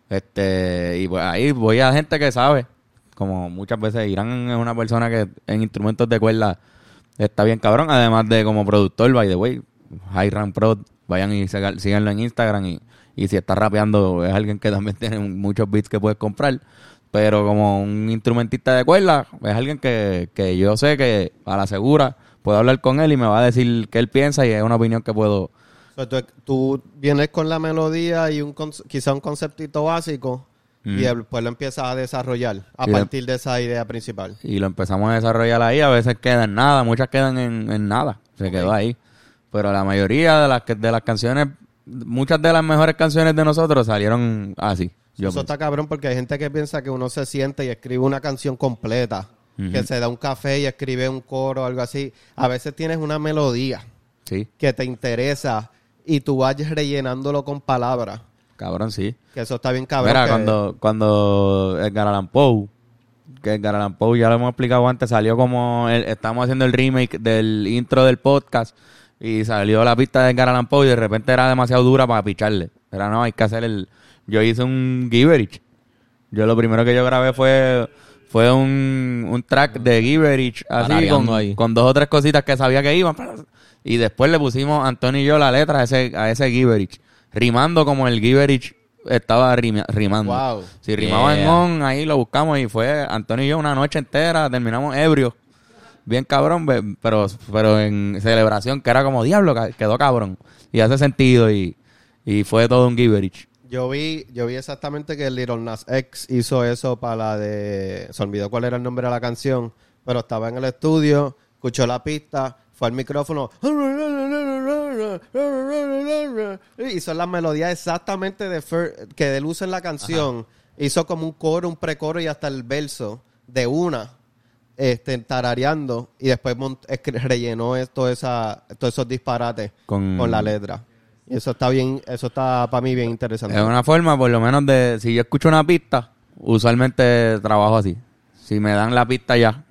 Este, y pues ahí voy a gente que sabe, como muchas veces Irán es una persona que en instrumentos de cuerda está bien cabrón, además de como productor, by the way, Hiram Pro, vayan y síganlo en Instagram y, y si está rapeando es alguien que también tiene muchos beats que puedes comprar, pero como un instrumentista de cuerda es alguien que, que yo sé que a la segura puedo hablar con él y me va a decir qué él piensa y es una opinión que puedo... O sea, tú, tú vienes con la melodía y un quizá un conceptito básico y después lo empiezas a desarrollar a Y de- partir de esa idea principal. y lo empezamos a desarrollar ahí. A veces queda en nada, muchas quedan en, en nada. Se quedó ahí. Pero la mayoría de las, de las canciones, muchas de las mejores canciones de nosotros salieron así. Yo Eso está cabrón porque hay gente que piensa que uno se siente y escribe una canción completa, que se da un café y escribe un coro o algo así. A veces tienes una melodía Sí, que te interesa y tú vayas rellenándolo con palabras. cabrón, sí. Que eso está bien cabrón. Mira, que- cuando, cuando Edgar Allan Poe, que Edgar Allan Poe ya lo hemos explicado antes, salió como, el- estamos haciendo el remake del intro del podcast y salió la pista de Edgar Allan Poe y de repente era demasiado dura para picharle. Era, no, hay que hacer el... Yo hice un Giverich. Yo lo primero que yo grabé fue fue un, un track de Giverich así con, ahí. con dos o tres cositas que sabía que iban. Y después le pusimos Antonio y yo la letra a ese, a ese Giverich. Rimando como el Giverich estaba rima- rimando. Wow. Si rimaba en Yeah. on, ahí lo buscamos y fue Antonio y yo una noche entera, terminamos ebrios. Bien cabrón, pero, pero en celebración que era como diablo, quedó cabrón. Y hace sentido y, y fue todo un Giverich. Yo vi, yo vi exactamente que Little Nas X hizo eso para la de. Se olvidó cuál era el nombre de la canción, pero estaba en el estudio, escuchó la pista, fue al micrófono Y son las melodías exactamente de Fer- que él usa en la canción. Hizo como un coro, un precoro y hasta el verso de una, este, tarareando. Y después rellenó es- toda esa, todos esos disparates Con- con, la letra. Y eso está bien, eso está para mí bien interesante. Es una forma, por lo menos, de... Si yo escucho una pista, usualmente trabajo así. Si me dan la pista ya,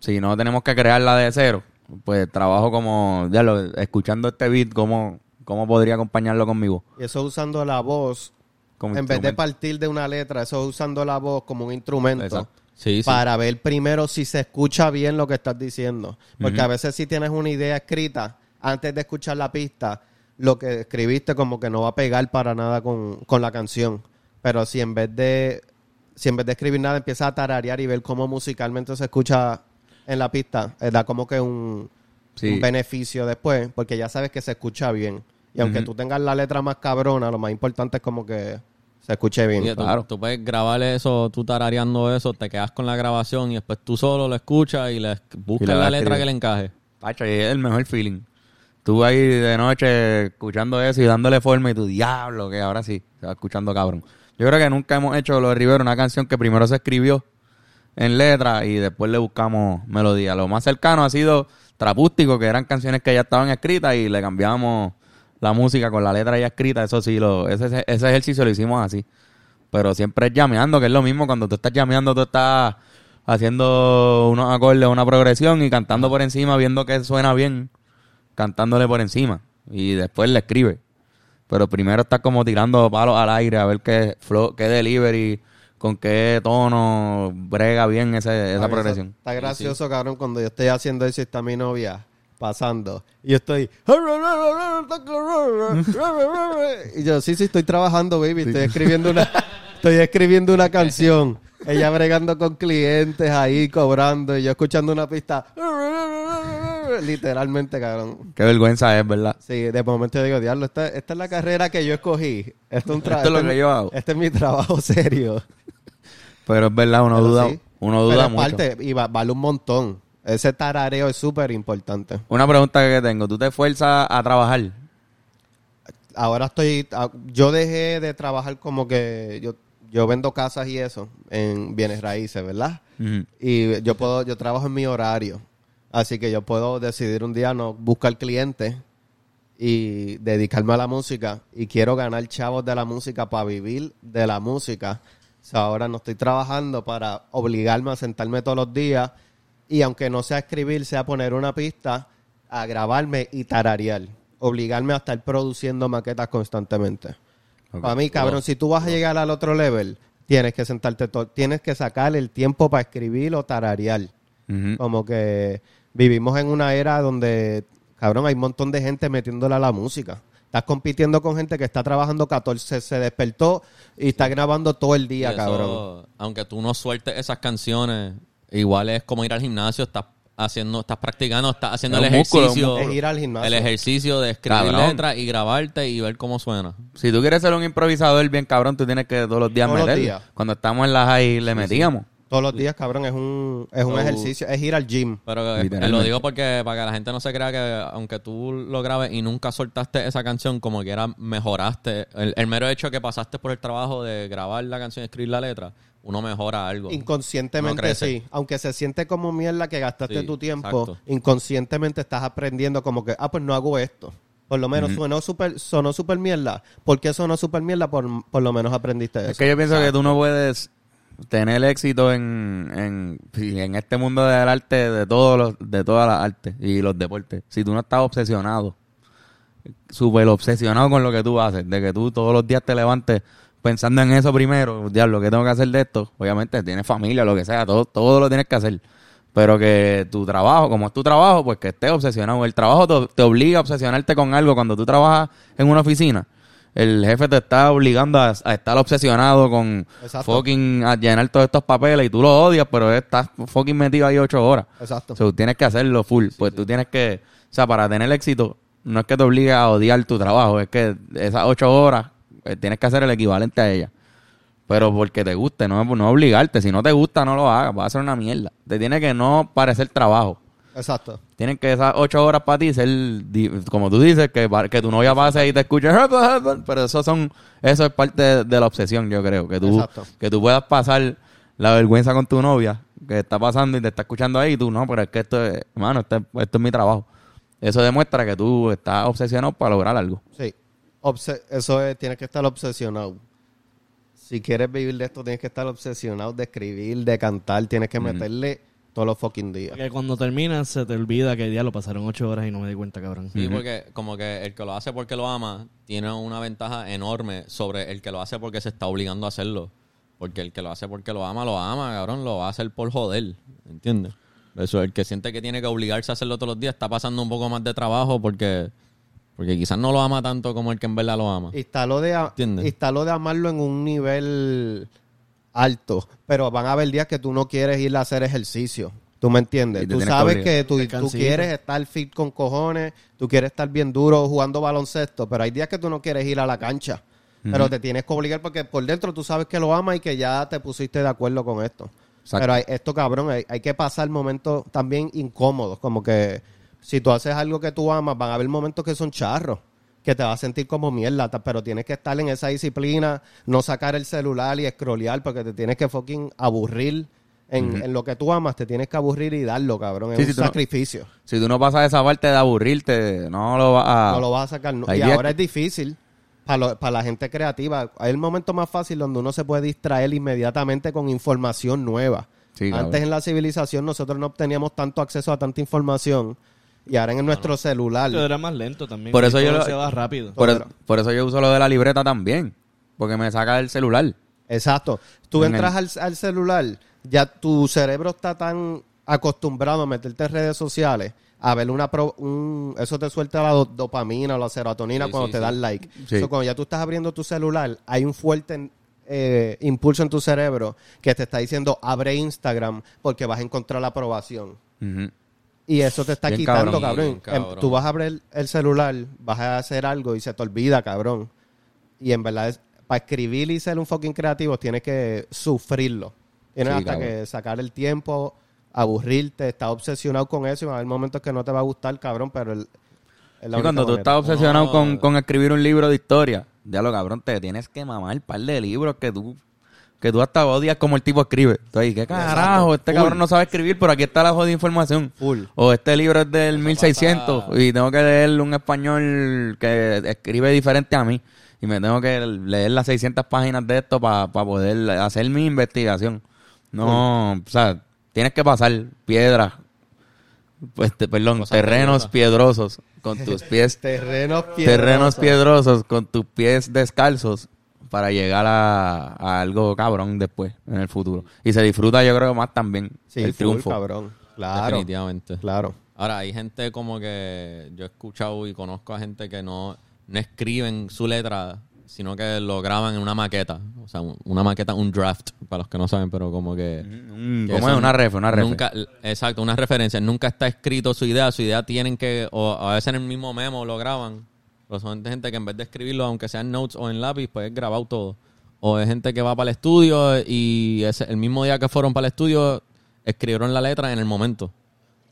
si no tenemos que crearla de cero, pues trabajo como... Ya lo, escuchando este beat, cómo, cómo podría acompañarlo conmigo. Y eso usando la voz, Como en vez de partir de una letra, eso usando la voz como un instrumento. Exacto. Sí, sí. para ver primero si se escucha bien lo que estás diciendo. Porque a veces si tienes una idea escrita, antes de escuchar la pista, lo que escribiste como que no va a pegar para nada con, con la canción. Pero si en vez de si en vez de escribir nada empiezas a tararear y ver cómo musicalmente se escucha en la pista, eh, da como que un, Sí. un beneficio después, porque ya sabes que se escucha bien. Y aunque tú tengas la letra más cabrona, lo más importante es como que se escuche bien. Tú, claro. tú puedes grabar eso, tú tarareando eso, te quedas con la grabación y después tú solo lo escuchas y le buscas la letra que le encaje. Pacho, y es el mejor feeling. Tú ahí de noche escuchando eso y dándole forma y tu diablo, que ahora sí, se va escuchando cabrón. Yo creo que nunca hemos hecho lo de Rivero, una canción que primero se escribió en letra y después le buscamos melodía. Lo más cercano ha sido Trapústico, que eran canciones que ya estaban escritas y le cambiamos la música con la letra ya escrita. Eso sí, lo, ese, ese ejercicio lo hicimos así. Pero siempre es llameando, que es lo mismo. Cuando tú estás llameando, tú estás haciendo unos acordes, una progresión y cantando por encima, viendo que suena bien, cantándole por encima. Y después le escribe. Pero primero estás como tirando palos al aire a ver qué, flow, qué delivery, con qué tono brega bien ese, esa progresión. Está gracioso, cabrón, cuando yo estoy haciendo eso y está mi novia pasando. Y yo estoy... Y yo, sí, sí, estoy trabajando, baby. Estoy escribiendo una... Estoy escribiendo una canción. Ella bregando con clientes ahí, cobrando. Y yo escuchando una pista... Literalmente, cabrón. Qué vergüenza es, ¿verdad? Sí, de momento yo digo, diablo, esta, esta es la carrera que yo escogí. Esto es, un Esto es lo este que yo hago. Este es mi trabajo serio. Pero es verdad, uno Pero duda, sí. uno duda mucho. parte, y va- vale un montón. Ese tarareo es súper importante. Una pregunta que tengo, ¿tú te esfuerzas a trabajar? Ahora estoy... Yo dejé de trabajar como que... Yo, yo vendo casas y eso en bienes raíces, ¿verdad? Y yo puedo... Yo trabajo en mi horario. Así que yo puedo decidir un día no buscar clientes y dedicarme a la música. Y quiero ganar chavos de la música para vivir de la música. O sea, ahora no estoy trabajando para obligarme a sentarme todos los días y aunque no sea escribir, sea poner una pista, a grabarme y tararear. Obligarme a estar produciendo maquetas constantemente. Para mí, cabrón, si tú vas a llegar al otro level, tienes que sentarte, tienes que sacar el tiempo para escribir o tararear. Como que vivimos en una era donde, cabrón, hay un montón de gente metiéndole a la música. Estás compitiendo con gente que está trabajando 14, se despertó y está grabando todo el día, eso, cabrón. Aunque tú no sueltes esas canciones, igual es como ir al gimnasio, estás haciendo, estás practicando, estás haciendo Es el músculo, ejercicio. Es ir al gimnasio. El ejercicio de escribir Cabrón. letras y grabarte y ver cómo suena. Si tú quieres ser un improvisador bien cabrón, tú tienes que todos los días Todos los días. Cuando estamos en la high le metíamos. Todos los días, cabrón, es un, es un So- ejercicio, es ir al gym. Pero eh, Literalmente. lo digo porque para que la gente no se crea que aunque tú lo grabes y nunca soltaste esa canción, como que era mejoraste. El, el mero hecho que pasaste por el trabajo de grabar la canción y escribir la letra, uno mejora algo. Inconscientemente sí. Aunque se siente como mierda que gastaste Sí, tu tiempo, exacto. inconscientemente estás aprendiendo como que, ah, pues no hago esto. Por lo menos sonó super, sonó super mierda. ¿Por qué sonó super mierda? Por, por lo menos aprendiste eso. Es que yo pienso que tú no puedes tener éxito en, en, en este mundo del arte, de todos los, de todas las artes y los deportes. Si tú no estás obsesionado, súper obsesionado con lo que tú haces, de que tú todos los días te levantes pensando en eso primero, diablo, ¿qué tengo que hacer de esto? Obviamente tienes familia, lo que sea, todo, todo lo tienes que hacer. Pero que tu trabajo, como es tu trabajo, pues que estés obsesionado. El trabajo te, te obliga a obsesionarte con algo. Cuando tú trabajas en una oficina, el jefe te está obligando a, a estar obsesionado con Exacto. fucking a llenar todos estos papeles y tú lo odias, pero estás fucking metido ahí ocho horas. Exacto. O sea, tú tienes que hacerlo full. pues tú tienes que, o sea, para tener éxito, no es que te obligue a odiar tu trabajo, es que esas ocho horas tienes que hacer el equivalente a ella. Pero porque te guste, no, no obligarte. Si no te gusta, no lo hagas. Va a ser una mierda. Te tiene que no parecer trabajo. Exacto. Tienen que esas ocho horas para ti ser, como tú dices, que, que tu novia pase y te escuche, pero eso son, eso es parte de, de la obsesión, yo creo, que tú, Exacto. que tú puedas pasar la vergüenza con tu novia, que está pasando y te está escuchando ahí, y tú, no, pero es que esto es, hermano, esto, es- esto es mi trabajo. Eso demuestra que tú estás obsesionado para lograr algo. Sí. Obse- eso es, tienes que estar obsesionado. Si quieres vivir de esto, tienes que estar obsesionado de escribir, de cantar. Tienes que meterle todos los fucking días. Porque cuando terminas se te olvida que ya lo pasaron ocho horas y no me di cuenta, cabrón. Sí, porque como que el que lo hace porque lo ama tiene una ventaja enorme sobre el que lo hace porque se está obligando a hacerlo. Porque el que lo hace porque lo ama, lo ama, cabrón, lo va a hacer por joder, ¿entiendes? Eso, el que siente que tiene que obligarse a hacerlo todos los días está pasando un poco más de trabajo porque, porque quizás no lo ama tanto como el que en verdad lo ama. Y está lo de, está lo de amarlo en un nivel alto. Pero van a haber días que tú no quieres ir a hacer ejercicio. ¿Tú me entiendes? Tú sabes que tú, tú quieres estar fit con cojones, tú quieres estar bien duro jugando baloncesto, pero hay días que tú no quieres ir a la cancha. Pero te tienes que obligar porque por dentro tú sabes que lo amas y que ya te pusiste de acuerdo con esto. Exacto. Pero hay- esto, cabrón, hay, hay que pasar momentos también incómodos. Como que si tú haces algo que tú amas, van a haber momentos que son charros, que te vas a sentir como mierda, pero tienes que estar en esa disciplina, no sacar el celular y scrollear, porque te tienes que fucking aburrir. En, en lo que tú amas, te tienes que aburrir y darlo, cabrón. Es Sí, un no- sacrificio. Si tú no pasas esa parte de aburrirte, no lo vas a... no lo vas a sacar. no. Y ahora que- es difícil para, para la gente creativa. Es el momento más fácil donde uno se puede distraer inmediatamente con información nueva. Sí. Antes en la civilización nosotros no teníamos tanto acceso a tanta información y ahora en nuestro celular. Pero era más lento también. Por eso yo lo- se va rápido. Por, eso yo uso lo de la libreta también, porque me saca el celular. Exacto. Tú En entras al, al celular, ya tu cerebro está tan acostumbrado a meterte en redes sociales, a ver una pro- un, eso te suelta la do- dopamina o la serotonina Sí, cuando sí, te sí. dan like. Sí. So, cuando ya tú estás abriendo tu celular, hay un fuerte eh, impulso en tu cerebro que te está diciendo abre Instagram porque vas a encontrar la aprobación. Y eso te está Bien quitando, cabrón. cabrón. Bien cabrón. Em, Tú vas a abrir el celular, vas a hacer algo y se te olvida, cabrón. Y en verdad, es- para escribir y ser un fucking creativo, tienes que sufrirlo. Tienes Sí, hasta cabrón. que sacar el tiempo, aburrirte, estar obsesionado con eso y va a haber momentos que no te va a gustar, cabrón, pero el, Sí, cuando tú manera. estás obsesionado No. con, con escribir un libro de historia, ya lo cabrón, te tienes que mamar un par de libros que tú que tú hasta odias como el tipo escribe. Entonces, ¿qué carajo? Este Full. cabrón no sabe escribir, pero aquí está la jodida información. Full. O este libro es del 1600 pasa- y tengo que leer un español que escribe diferente a mí. Y me tengo que leer las 600 páginas de esto para poder hacer mi investigación. No, o sea, tienes que pasar piedras, pues, te- perdón, Cosas terrenos peligrosas. piedrosos con tus pies Terrenos piedrosos. terrenos piedrosos con tus pies descalzos para llegar a, a algo cabrón después, en el futuro. Y se disfruta, yo creo, más también Sí, el triunfo. cabrón. Claro. Definitivamente. Claro. Ahora, hay gente como que yo he escuchado y conozco a gente que no, no escriben su letra, sino que lo graban en una maqueta. O sea, un- una maqueta, un draft, para los que no saben, pero como que... Un- que ¿Cómo eso es? Una ref, una ref. Nunca, exacto, una referencia. Nunca está escrito su idea. Su idea tienen que, o a veces en el mismo memo lo graban. Pero son gente que en vez de escribirlo, aunque sea en notes o en lápiz, pues es grabado todo. O es gente que va para el estudio y ese, el mismo día que fueron para el estudio, escribieron la letra en el momento.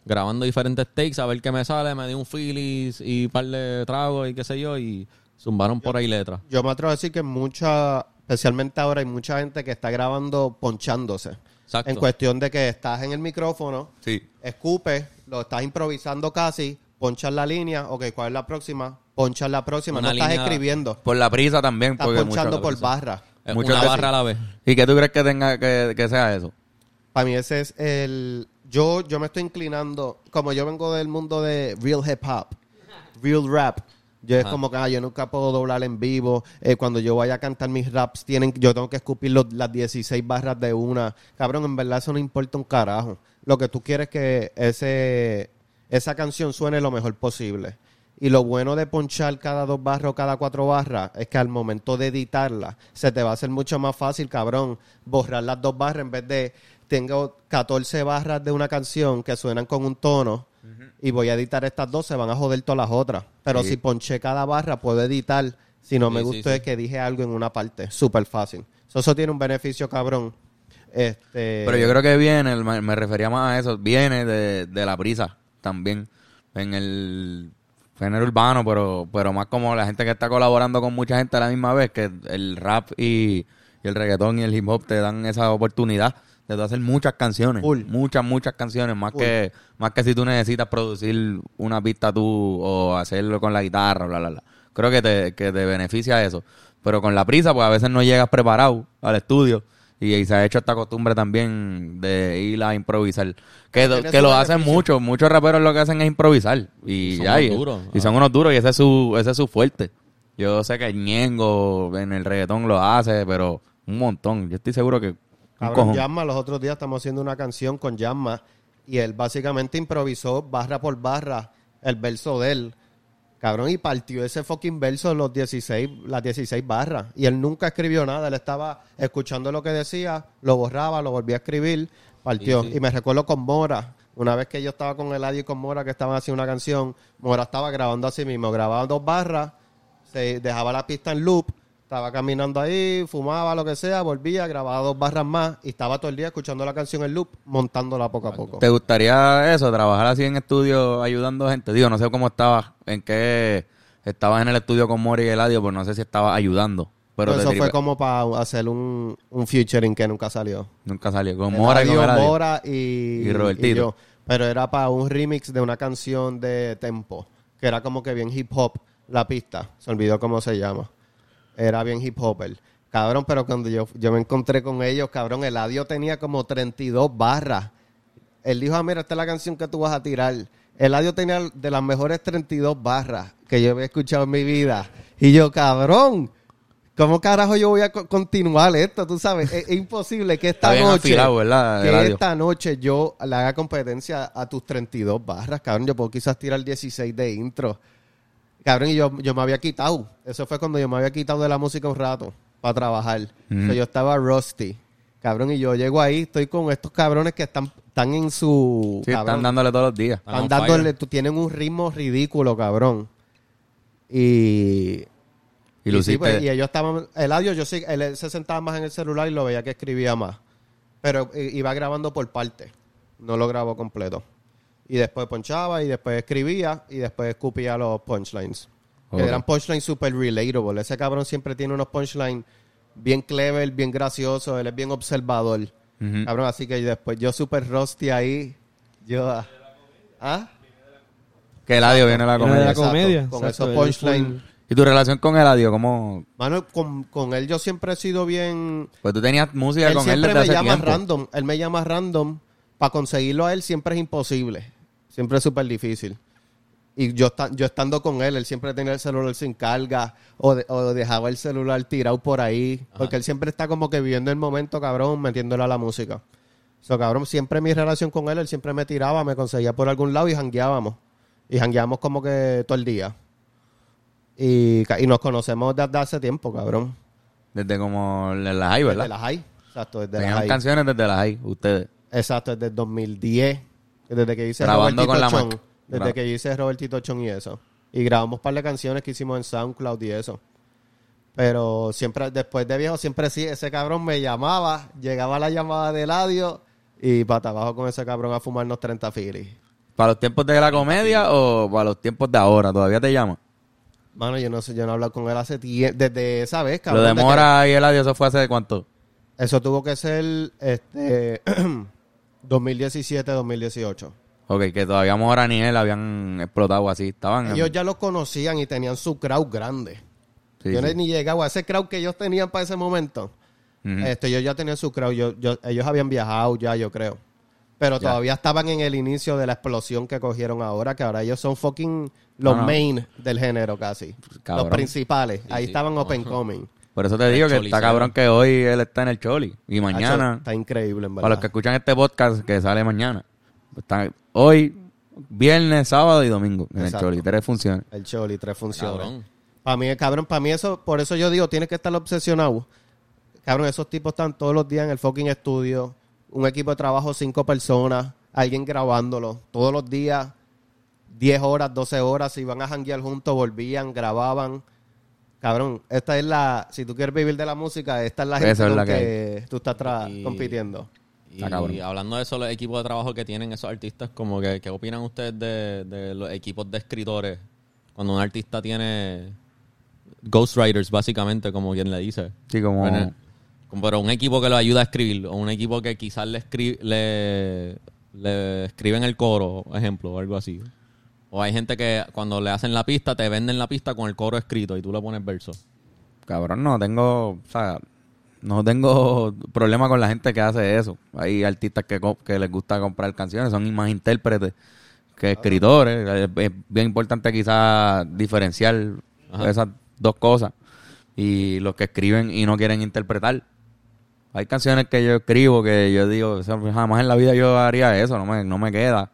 Grabando diferentes takes a ver qué me sale, me di un Phillies y un par de tragos y qué sé yo, y zumbaron por ahí letras. Yo me atrevo a decir que mucha, especialmente ahora, hay mucha gente que está grabando ponchándose. Exacto. En cuestión de que estás en el micrófono, Sí. escupes, lo estás improvisando casi, ponchas la línea, ok, ¿cuál es la próxima? Ponchas la próxima, Una no estás escribiendo, Por la prisa también. estás porque ponchando muchas- por barra. Es Muchas una veces- barra a la vez. ¿Y qué tú crees que tenga que, que sea eso? Para mí ese es el... Yo, yo me estoy inclinando, como yo vengo del mundo de real hip hop, real rap, yo es Ajá. como que ah, yo nunca puedo doblar en vivo. eh, cuando yo vaya a cantar mis raps, tienen, yo tengo que escupir los- las 16 barras de una. Cabrón, en verdad eso no importa un carajo. Lo que tú quieres es que ese, esa canción suene lo mejor posible. Y lo bueno de ponchar cada dos barras o cada cuatro barras es que al momento de editarla se te va a hacer mucho más fácil, cabrón, borrar las dos barras en vez de tengo 14 barras de una canción que suenan con un tono y voy a editar estas dos, se van a joder todas las otras. Pero Sí. si ponché cada barra, puedo editar. Si no me Sí, gustó sí. es que dije algo en una parte. Súper fácil. So, eso tiene un beneficio, cabrón. Este, Pero yo creo que viene, me, me refería más a eso, viene de, de la prisa también en el género urbano, pero, pero más como la gente que está colaborando con mucha gente a la misma vez, que el rap y, y el reggaetón y el hip hop te dan esa oportunidad de hacer muchas canciones, Full. muchas, muchas canciones, más Full. que, más que si tú necesitas producir una pista tú o hacerlo con la guitarra, bla, bla, bla. Creo que te, que te beneficia eso. Pero con la prisa, pues a veces no llegas preparado al estudio. Y, y se ha hecho esta costumbre también de ir a improvisar. Que, que lo hacen muchos. Muchos raperos lo que hacen es improvisar. Y Son ya. unos y, duros. y son unos duros y ese es su, ese es su fuerte. Yo sé que Ñengo en el reggaetón lo hace, pero un montón. Yo estoy seguro que... Cabrón. Yamma, los otros días estamos haciendo una canción con Yamma y él básicamente improvisó barra por barra el verso de él. Cabrón, y partió ese fucking verso en los 16, las 16 barras. Y él nunca escribió nada. Él estaba escuchando lo que decía, lo borraba, lo volvía a escribir, partió. Sí, sí. Y me recuerdo con Mora. Una vez que yo estaba con Eladio y con Mora, que estaban haciendo una canción, Mora estaba grabando así mismo. Grababa dos barras, se dejaba la pista en loop, estaba caminando ahí, fumaba, lo que sea, volvía, grababa dos barras más y estaba todo el día escuchando la canción en loop, montándola poco a poco. ¿Te gustaría eso, trabajar así en estudio ayudando gente? Digo, no sé cómo estabas, en qué estabas en el estudio con Mori y Eladio, pues no sé si estabas ayudando. Pero eso tripe- fue como para hacer un, un featuring que nunca salió. Nunca salió. Con Mora y con. Mora y, Y Robertito. yo. Pero era para un remix de una canción de Tempo, que era como que bien hip hop la pista. Se olvidó cómo se llama. Era bien hip hopper. Cabrón, pero cuando yo, yo me encontré con ellos, cabrón, Eladio tenía como 32 barras. Él dijo, ah, mira, esta es la canción que tú vas a tirar. Eladio tenía de las mejores 32 barras que yo había escuchado en mi vida. Y yo, cabrón, ¿cómo carajo yo voy a co- continuar esto? Tú sabes, es, es imposible que esta noche... afilado, ¿verdad, que esta noche yo le haga competencia a tus 32 barras, cabrón. Yo puedo quizás tirar 16 de intro. Cabrón, y yo, yo me había quitado. Eso fue cuando yo me había quitado de la música un rato para trabajar. So, yo estaba rusty. Cabrón, y yo llego ahí, estoy con estos cabrones que están, están en su... Sí, cabrón, están dándole todos los días. están dándole, tú tienen un ritmo ridículo, cabrón. Y... Y Y, sí, pues, y ellos estaban, Eladio, yo sí, él se sentaba más en el celular y lo veía que escribía más. Pero eh, iba grabando por parte. No lo grabó completo. Y después ponchaba y después escribía y después escupía los punchlines. Que eran punchlines super relatable. Ese cabrón siempre tiene unos punchlines bien clever, bien graciosos. Él es bien observador. Cabrón, así que después yo super rusty ahí. Yo... ah, ¿Ah? Que Eladio viene a la Viene de comedia. la Exacto, comedia. con exacto, esos punchlines. ¿Y tu relación con Eladio? ¿Cómo...? Mano, con, con él yo siempre he sido bien... Pues tú tenías música él con él siempre desde me hace llama tiempo. random. Él me llama random. Para conseguirlo a él siempre es imposible. Siempre es súper difícil. Y yo, yo estando con él, él siempre tenía el celular sin carga o, de- o dejaba el celular tirado por ahí. Porque él siempre está como que viviendo el momento, cabrón, metiéndole a la música. So, cabrón, siempre mi relación con él, él siempre me tiraba, me conseguía por algún lado y jangueábamos. Y jangueábamos como que todo el día. Y, y nos conocemos desde hace tiempo, cabrón. Desde como la high, ¿verdad? Desde la high. Exacto, desde la Tenían high. canciones desde la high, ustedes. Exacto, desde el 2010. Desde que hice Grabando Robertito con la Chon. Desde que hice Robertito Chon y eso. Y grabamos un par de canciones que hicimos en SoundCloud y eso. Pero siempre, después de viejo, siempre sí, ese cabrón me llamaba, llegaba la llamada de Eladio y para abajo con ese cabrón a fumarnos 30 filis. ¿Para los tiempos de la comedia o para los tiempos de ahora? ¿Todavía te llama? Mano, yo no sé, yo no he hablado con él hace tiempo, desde esa vez, Lo cabrón. de desde que- Mora y Eladio, ¿eso fue hace cuánto? Eso tuvo que ser este 2017, 2018. Ok, que todavía Mora ni él habían explotado así. Estaban... en- Ellos ya los conocían y tenían su crowd grande. Sí, yo sí. ni llegaba a ese crowd que ellos tenían para ese momento. Ujú. este, ellos ya tenían su crowd. Yo, yo- ellos habían viajado ya, yo creo. Pero Ya. todavía estaban en el inicio de la explosión que cogieron ahora, que ahora ellos son fucking los No, no. main del género casi. Cabrón. Los principales. Ahí estaban open coming. Por eso te digo que está cabrón que hoy él está en el Choli. Y Hacho, mañana, Está increíble, en verdad. para los que escuchan este podcast que sale mañana, está hoy, viernes, sábado y domingo en Exacto. el Choli. Tres funciones. El Choli, tres funciones. Cabrón. Para mí, cabrón, para mí eso, por eso yo digo, tienes que estar obsesionado. Cabrón, esos tipos están todos los días en el fucking estudio, un equipo de trabajo, cinco personas, alguien grabándolo, todos los días, 10 horas, 12 horas, si iban a janguear juntos, volvían, grababan. Cabrón, esta es la, si tú quieres vivir de la música, esta es la gente es con la que, que tú estás tra- Y- compitiendo. Y Está cabrón. hablando de eso, los equipos de trabajo que tienen esos artistas, como que, ¿qué opinan ustedes de, de los equipos de escritores? Cuando un artista tiene ghostwriters, básicamente, como quien le dice. Sí, como... Pero un equipo que lo ayuda a escribir, o un equipo que quizás le, escri- le, le escriben el coro, por ejemplo, o algo así. O hay gente que cuando le hacen la pista, te venden la pista con el coro escrito y tú le pones verso. Cabrón, no tengo, o sea, no tengo problema con la gente que hace eso. Hay artistas que, que les gusta comprar canciones, son más intérpretes que escritores. Es, es bien importante quizás diferenciar Ajá. esas dos cosas. Y los que escriben y no quieren interpretar. Hay canciones que yo escribo que yo digo, jamás en la vida yo haría eso, no me, no me queda.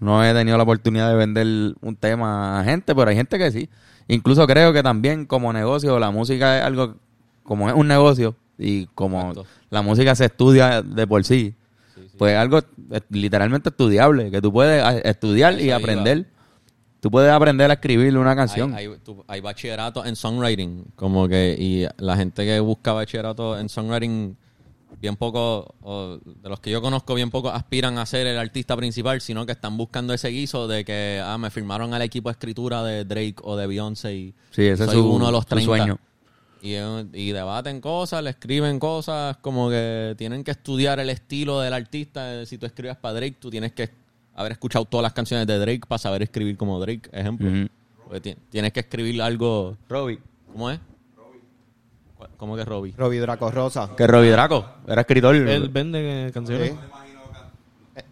No he tenido la oportunidad de vender un tema a gente, pero hay gente que sí. Incluso creo que también como negocio, la música es algo, como es un negocio y como Exacto. la música se estudia de por sí, pues algo literalmente estudiable, que tú puedes a- estudiar Eso y iba. aprender. Tú puedes aprender a escribir una canción. Hay, hay, tú- hay bachillerato en songwriting, como que, y la gente que busca bachillerato en songwriting, bien poco, o de los que yo conozco, bien poco aspiran a ser el artista principal, sino que están buscando ese guiso de que, ah, me firmaron al equipo de escritura de Drake o de Beyoncé y Sí, ese es soy su- uno de los su 30. sueño. Y, eh, y debaten cosas, le escriben cosas, como que tienen que estudiar el estilo del artista. Si tú escribes para Drake, tú tienes que haber escuchado todas las canciones de Drake para saber escribir como Drake, ejemplo. Tienes que escribir algo. Robbie. ¿Cómo es? ¿Cu- ¿Cómo que Robbie? Robbie Draco Rosa. Que Robbie Draco era escritor. Él vende eh, canciones. Sí.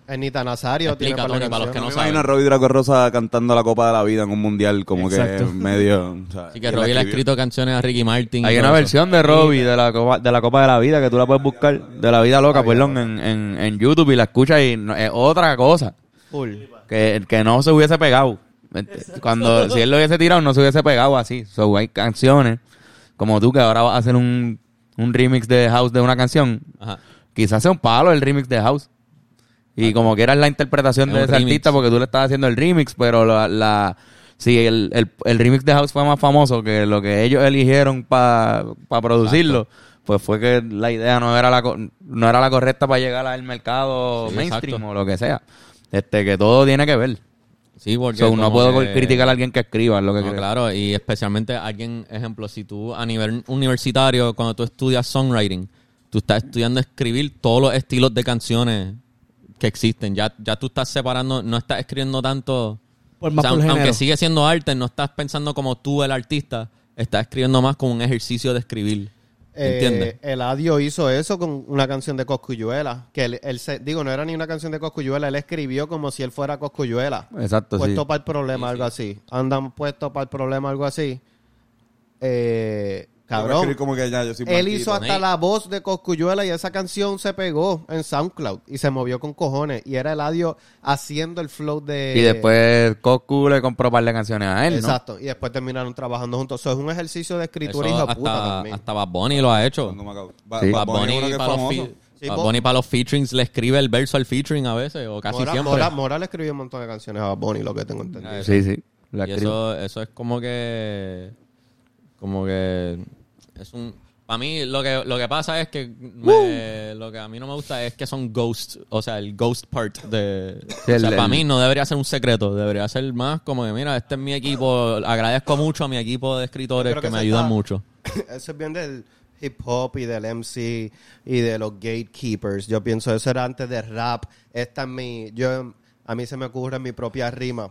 Anita Nazario tiene Explica, par de Tony, para los que no saben. imagino a Robbie Draco Rosa cantando la Copa de la Vida en un mundial, como Exacto. que medio. o sea, Así que Robbie le ha escrito canciones a Ricky Martin. Hay una eso. versión de Robbie de la, copa, de la Copa de la Vida que tú la puedes buscar, de la vida loca, perdón, en, en, en YouTube y la escuchas y no- es otra cosa. Full. Que, que no se hubiese pegado. Cuando, si él lo hubiese tirado, no se hubiese pegado así. So, hay canciones, como tú, que ahora vas a hacer un, un remix de House de una canción. Ajá. Quizás sea un palo el remix de House. Y como quieras la interpretación Es de ese remix. artista, porque tú le estás haciendo el remix, pero la, la si el, el, el remix de House fue más famoso que lo que ellos eligieron para producirlo, pues fue que la idea no era la no era la correcta para llegar al mercado Sí, mainstream exacto. o lo que sea. Este que todo tiene que ver. Sí, porque. So, no puedo que- criticar a alguien que escriba es lo que No, claro, y especialmente alguien, ejemplo, si tú a nivel universitario, cuando tú estudias songwriting, tú estás estudiando escribir todos los estilos de canciones que existen. Ya, ya tú estás separando, no estás escribiendo tanto. Por más o sea, por aunque sigue siendo arte, no estás pensando como tú, el artista, estás escribiendo más como un ejercicio de escribir. Eh, Eladio hizo eso con una canción de Coscuyuela. Que él, él se, digo, no era ni una canción de Coscuyuela, él escribió como si él fuera Coscuyuela. Exacto, sí. puesto para el problema, algo así. Andan puestos para el problema, algo así. Eh, cabrón. escribir como que ya, yo soy Él hizo hasta la voz de Coscuyuela y esa canción se pegó en SoundCloud y se movió con cojones. Y era Eladio haciendo el flow de. Y después Coscu le compró un par de canciones a él, ¿no? Exacto. Y después terminaron trabajando juntos. Eso es un ejercicio de escritura, hijo de puta hasta, también. hasta Bad Bunny lo ha hecho. Me acabo. Ba- Sí. Bad Bad Bunny para los, Sí, Bad Bo- Bunny para los featurings le escribe el verso al featuring a veces, o casi Mora, siempre. Mora- Mora le escribió un montón de canciones a Bad Bunny, lo que tengo entendido. Sí, sí. Y eso, eso es como que. Como que. Es un. Para mí, lo que, lo que pasa es que. me- lo que a mí no me gusta es que son ghosts. O sea, el ghost part de. O sea, para mí no debería ser un secreto. Debería ser más como que, mira, este es mi equipo. Agradezco mucho a mi equipo de escritores que, que me ayudan está- mucho. Eso es bien del hip hop y del MC y de los gatekeepers. Yo pienso eso era antes de rap. Esta es mi, yo, a mí se me ocurre mi propia rima.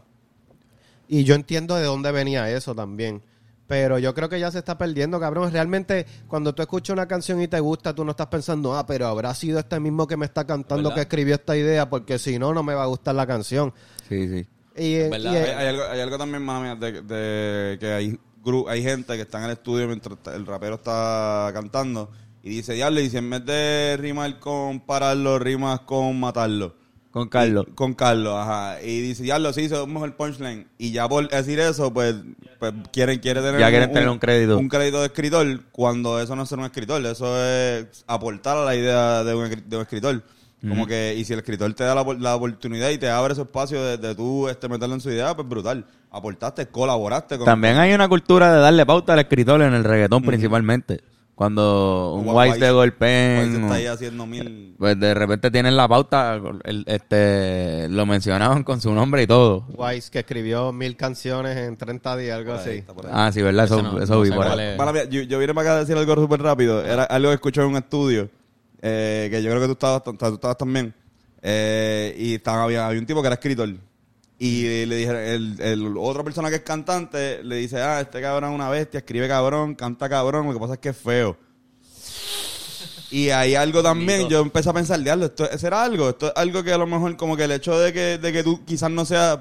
Y yo entiendo de dónde venía eso también. Pero yo creo que ya se está perdiendo, cabrón. Realmente, cuando tú escuchas una canción y te gusta, tú no estás pensando, ah, pero habrá sido este mismo que me está cantando ¿Verdad? que escribió esta idea, porque si no, no me va a gustar la canción. Sí, sí. Y, eh, ¿Verdad? y, Hay, hay algo, hay algo también, mami, de, de que hay, gru- hay gente que está en el estudio mientras el rapero está cantando y dice, diablo, y si en vez de rimar con pararlo, rimas con matarlo. Con Carlos. Y- con Carlos, ajá. Y dice, diablo, sí, hizo un mejor punchline. Y ya por decir eso, pues, pues quieren, tener, Ya quieren tener un crédito. Un crédito de escritor, cuando eso no es ser un escritor, eso es aportar a la idea de un, escri- de un escritor. Como que, y si el escritor te da la, opor- la oportunidad y te abre ese espacio de, de tú este, meterlo en su idea, pues brutal. Aportaste, colaboraste con También hay una cultura de darle pauta al escritor en el reggaetón principalmente. Cuando un Wise- Wise de golpeen. Wise está ahí haciendo mil... Pues de repente tienen la pauta, el- este, lo mencionaban con su nombre y todo. Wise, que escribió mil canciones en 30 días, algo ahí, así. Ah, sí, ¿verdad? Eso, no- eso no vi por ahí. yo, yo vine para acá a decir algo súper rápido. Era algo que escuché en un estudio, eh, que yo creo que tú estabas, tú estabas también. Eh, y estaba, había, había un tipo que era escritor. Y le dijeron, el, el otra persona que es cantante le dice, ah, este cabrón es una bestia, escribe cabrón, canta cabrón, lo que pasa es que es feo. Y hay algo también, yo empecé a pensar, diablo, esto será algo, esto es algo que a lo mejor como que el hecho de que, de que tú quizás no seas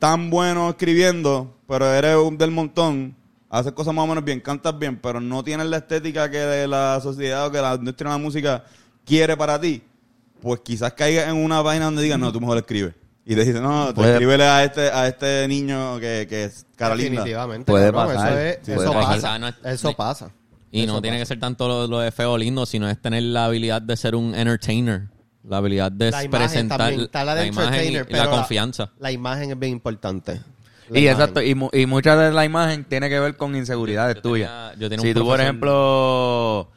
tan bueno escribiendo, pero eres un del montón, haces cosas más o menos bien, cantas bien, pero no tienes la estética que la sociedad o que la industria de la música quiere para ti, pues quizás caigas en una vaina donde digas, no, tú mejor escribes. Y te dicen, no, tú Puede- escríbele a este, a este niño que, que es cara linda. Definitivamente. Puede cabrón, pasar. Eso, es- Sí, eso puede pasa. Quizá no es- eso pasa. Y Eso no tiene que ser tanto lo, lo de feo o lindo, sino es tener la habilidad de ser un entertainer. La habilidad de La presentar también, está la de imagen y- la confianza. La imagen es bien importante. La Y imagen. exacto, y, mu- y mucha de la imagen tiene que ver con inseguridades tuyas. si tú, por ejemplo,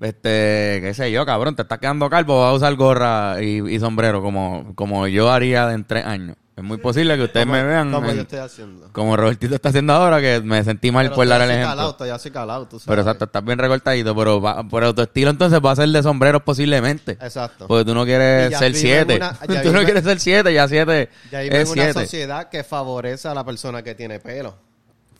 este, qué sé yo, cabrón, te estás quedando calvo, vas a usar gorra y, y sombrero como, como yo haría en tres años. Es muy posible que ustedes Como- me vean Como en- yo estoy haciendo. como Robertito está haciendo ahora, que me sentí mal Pero por dar el ejemplo. calado, estoy así calado, tú sabes. Pero exacto, estás bien recortadito, pero, va, pero tu estilo entonces va a ser de sombreros posiblemente. Exacto. Porque tú no quieres ya ser siete. una- ya tú no quieres ser siete, ya siete Ya es una siete. sociedad que favorece a la persona que tiene pelo.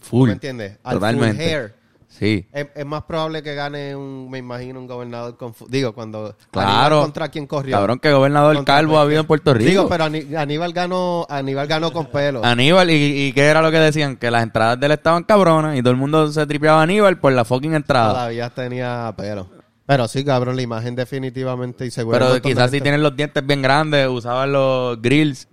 Full. ¿Me entiendes? Al full Totalmente. hair. Sí. Es, es más probable que gane un, me imagino, un gobernador con... fu- Digo, cuando... Claro. Aníbal ¿Contra quién corrió? Cabrón, que gobernador Contra calvo ha habido en Puerto Rico. Digo, pero Aníbal ganó, Aníbal ganó con pelo. Aníbal, y, y qué era lo que decían? Que las entradas de él estaban cabronas y todo el mundo se tripeaba a Aníbal por la fucking entrada. Todavía tenía pelo. Pero sí, cabrón, la imagen definitivamente y seguro. Pero quizás si tienen los dientes bien grandes, usaban los grills.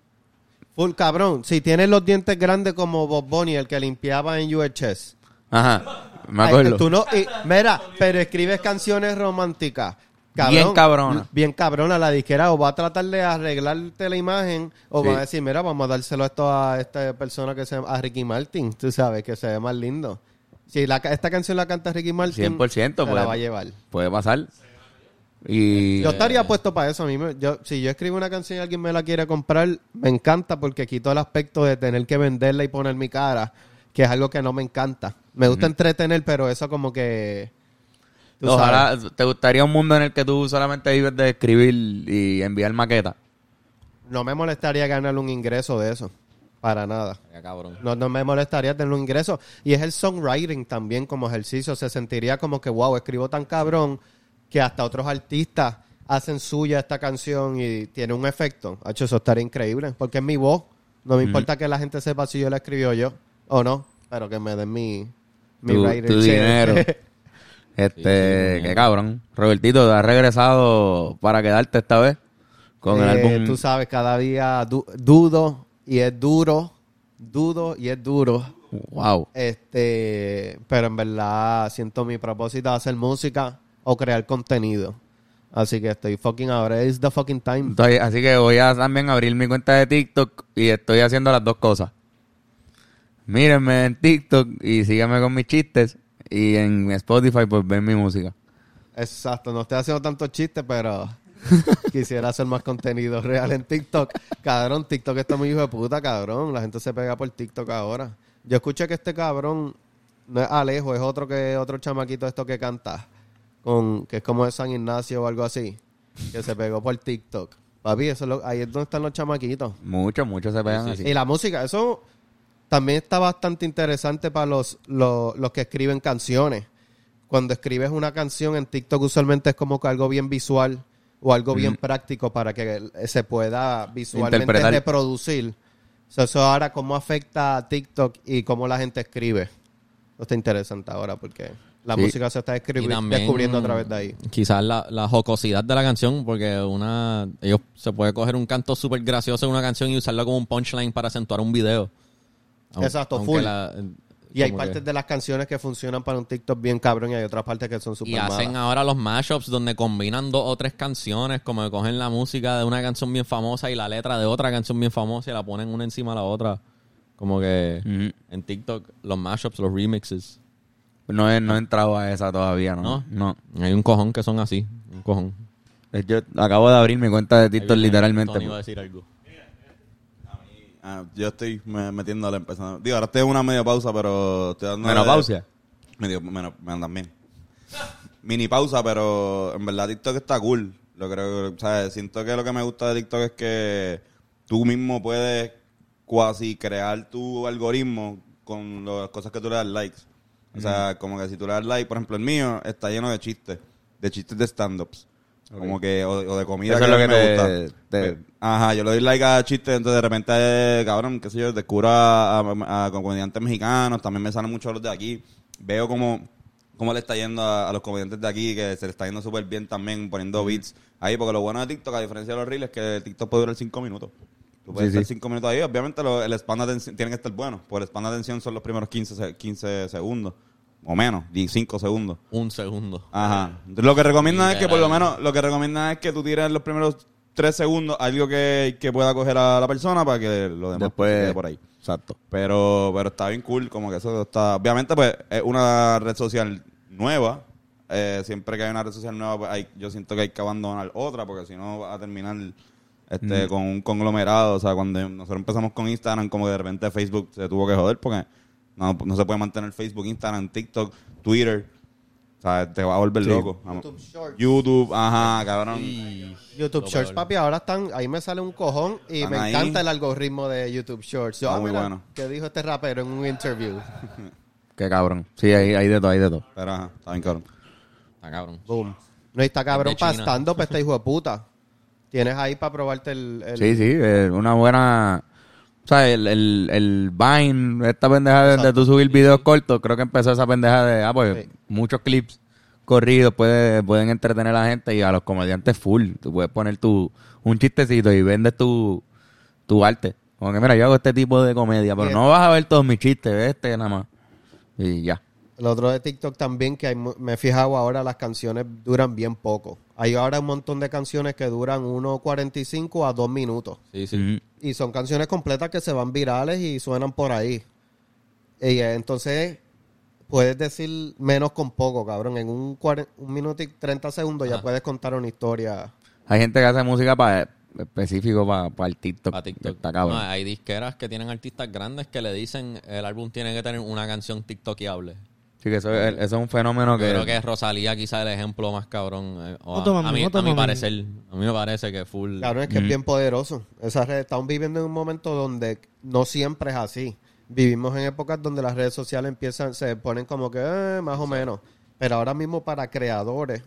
Full cabrón. Si tienes los dientes grandes como Bob Bunny, el que limpiaba en UHS. Ajá, me acuerdo. tú no, y- mira, pero escribes canciones románticas. Cabrón, Bien cabrona. Bien cabrona. La disquera o va a tratar de arreglarte la imagen o Sí. va a decir, mira, vamos a dárselo esto a esta persona que se llama a Ricky Martin. Tú sabes, que se ve más lindo. Si la, esta canción la canta Ricky Martin, 100%, se la va a llevar. Puede pasar. Y Yo estaría puesto para eso. A mí me- yo, si yo escribo una canción y alguien me la quiere comprar, me encanta porque quito el aspecto de tener que venderla y poner mi cara, que es algo que no me encanta. Me gusta entretener, pero eso como que... ojalá sabes, te gustaría un mundo en el que tú solamente vives de escribir y enviar maquetas. no me molestaría ganar un ingreso de eso. Para nada. Ya, cabrón. No, no me molestaría tener un ingreso. Y es el songwriting también como ejercicio. Se sentiría como que, wow, escribo tan cabrón que hasta otros artistas hacen suya esta canción y tiene un efecto. Hacho, eso estaría increíble. Porque es mi voz. No me importa que la gente sepa si yo la escribió yo o no. Pero que me den mi, mi Tu, dinero. Este, qué cabrón. Robertito, te has regresado para quedarte esta vez con el Eh, álbum. Tú sabes, cada día du- dudo y es duro. Dudo y es duro. Wow. Este, pero en verdad siento mi propósito de hacer música o crear contenido. Así que estoy fucking ahora. It's the fucking time. Así que voy a también abrir mi cuenta de TikTok y estoy haciendo las dos cosas. Mírenme en TikTok y síganme con mis chistes. Y en Spotify, pues ven mi música. Exacto. No estoy haciendo tantos chistes, pero quisiera hacer más contenido real en TikTok. Cabrón, TikTok está muy hijo de puta, cabrón. La gente se pega por TikTok ahora. Yo escuché que este cabrón no es Alejo, es otro que otro chamaquito esto que canta. Con, que es como de San Ignacio o algo así. Que se pegó por TikTok. Papi, eso es lo- ahí es donde están los chamaquitos. Muchos, muchos se pegan así. Y la música, eso también está bastante interesante para los, los, los que escriben canciones. Cuando escribes una canción en TikTok usualmente es como que algo bien visual o algo bien práctico para que se pueda visualmente reproducir. So, eso ahora cómo afecta a TikTok y cómo la gente escribe. Eso está interesante ahora porque la Sí. música se está también, descubriendo a través de ahí. Quizás la, la jocosidad de la canción, porque una ellos se puede coger un canto súper gracioso en una canción y usarlo como un punchline para acentuar un video. Exacto, aunque full. la- Y hay que- partes de las canciones que funcionan para un TikTok bien cabrón y hay otras partes que son súper Y hacen malas. ahora los mashups donde combinan dos o tres canciones, como que cogen la música de una canción bien famosa y la letra de otra canción bien famosa y la ponen una encima de la otra. Como que en TikTok, los mashups, los remixes. No he, no he entrado a esa todavía, ¿no? ¿No? No. Hay un cojón que son así. Un cojón. Eh, Yo acabo de abrir mi cuenta de TikTok literalmente. Tony iba a decir algo. Ah, yo estoy me- metiéndole empezando. Digo, ahora estoy en una media pausa, pero estoy dando. Menopausia. Medio, meno- me también. Mini pausa, pero en verdad TikTok está cool. Lo creo, ¿sabes? Siento que lo que me gusta de TikTok es que tú mismo puedes cuasi crear tu algoritmo con las cosas que tú le das likes. O sea, como que si tú le das like, por ejemplo, el mío está lleno de chistes, de chistes de stand-ups. Como que, o, o de comida Eso que es lo que me te- gusta. te- Ajá, yo le doy like a chistes, entonces de repente, eh, cabrón, qué sé yo, descubro a, a- a comediantes mexicanos, también me salen muchos los de aquí. Veo cómo, cómo le está yendo a, a los comediantes de aquí, que se le está yendo súper bien también poniendo beats ahí, porque lo bueno de TikTok, a diferencia de los reels, es que TikTok puede durar 5 minutos. Tú puedes Sí, estar sí. 5 minutos ahí, obviamente lo- el span de atención tiene que estar bueno, porque el span de atención son los primeros 15, se- 15 segundos, o menos, 5 segundos. Un segundo. Ajá. Entonces, lo que recomiendan es que por lo menos, lo que recomiendan es que tú tires en los primeros tres segundos algo que, que pueda coger a la persona para que lo demás Después, quede por ahí. Exacto. Pero, pero está bien cool, como que eso está. Obviamente, pues, es una red social nueva. Eh, siempre que hay una red social nueva, pues hay, yo siento que hay que abandonar otra, porque si no va a terminar este, con un conglomerado. O sea, cuando nosotros empezamos con Instagram, como que de repente Facebook se tuvo que joder, porque no, no se puede mantener Facebook, Instagram, TikTok, Twitter. O sea, te va a volver loco. YouTube Shorts. YouTube, ajá, cabrón. YouTube Shorts, papi, ahora están, ahí me sale un cojón y me ahí. encanta el algoritmo de YouTube Shorts. Yo, ah, muy mira, bueno. ¿Qué dijo este rapero en un interview? Qué cabrón. Sí, hay, hay de todo, hay de todo. Pero ajá, está bien cabrón. Está cabrón. Boom. No, y está cabrón pastando para este hijo de puta. Tienes ahí para probarte el... el- Sí, sí, eh, una buena... Sea, el, el, el Vine, esta pendeja de, de tú subir videos cortos, creo que empezó esa pendeja de, ah, pues, Sí. muchos clips corridos puede, pueden entretener a la gente y a los comediantes full. Tú puedes poner tu, un chistecito y vendes tu, tu arte. Como que, mira, yo hago este tipo de comedia, pero no vas a ver todos mis chistes, ve este nada más. Y ya. El otro de TikTok también, que hay me he fijado ahora, las canciones duran bien poco. Hay ahora un montón de canciones que duran 1.45 a 2 minutos. Sí, sí. Ujú. Y son canciones completas que se van virales y suenan por ahí. Y eh, entonces puedes decir menos con poco, cabrón. En un, un minuto y 30 segundos ya Ajá. puedes contar una historia. Hay gente que hace música para específico para el TikTok. Pa' TikTok. Está cabrón. No, hay disqueras que tienen artistas grandes que le dicen el álbum tiene que tener una canción TikTokiable. Sí, que eso, es- eso es un fenómeno Yo que... creo que Rosalía quizá el ejemplo más cabrón. eh, o a, a mí, a mi parecer. A mí me parece que full... Cabrón, es que es bien poderoso. Esa red, estamos viviendo en un momento donde no siempre es así. Vivimos en épocas donde las redes sociales empiezan, se ponen como que eh, más o menos. Pero ahora mismo para creadores,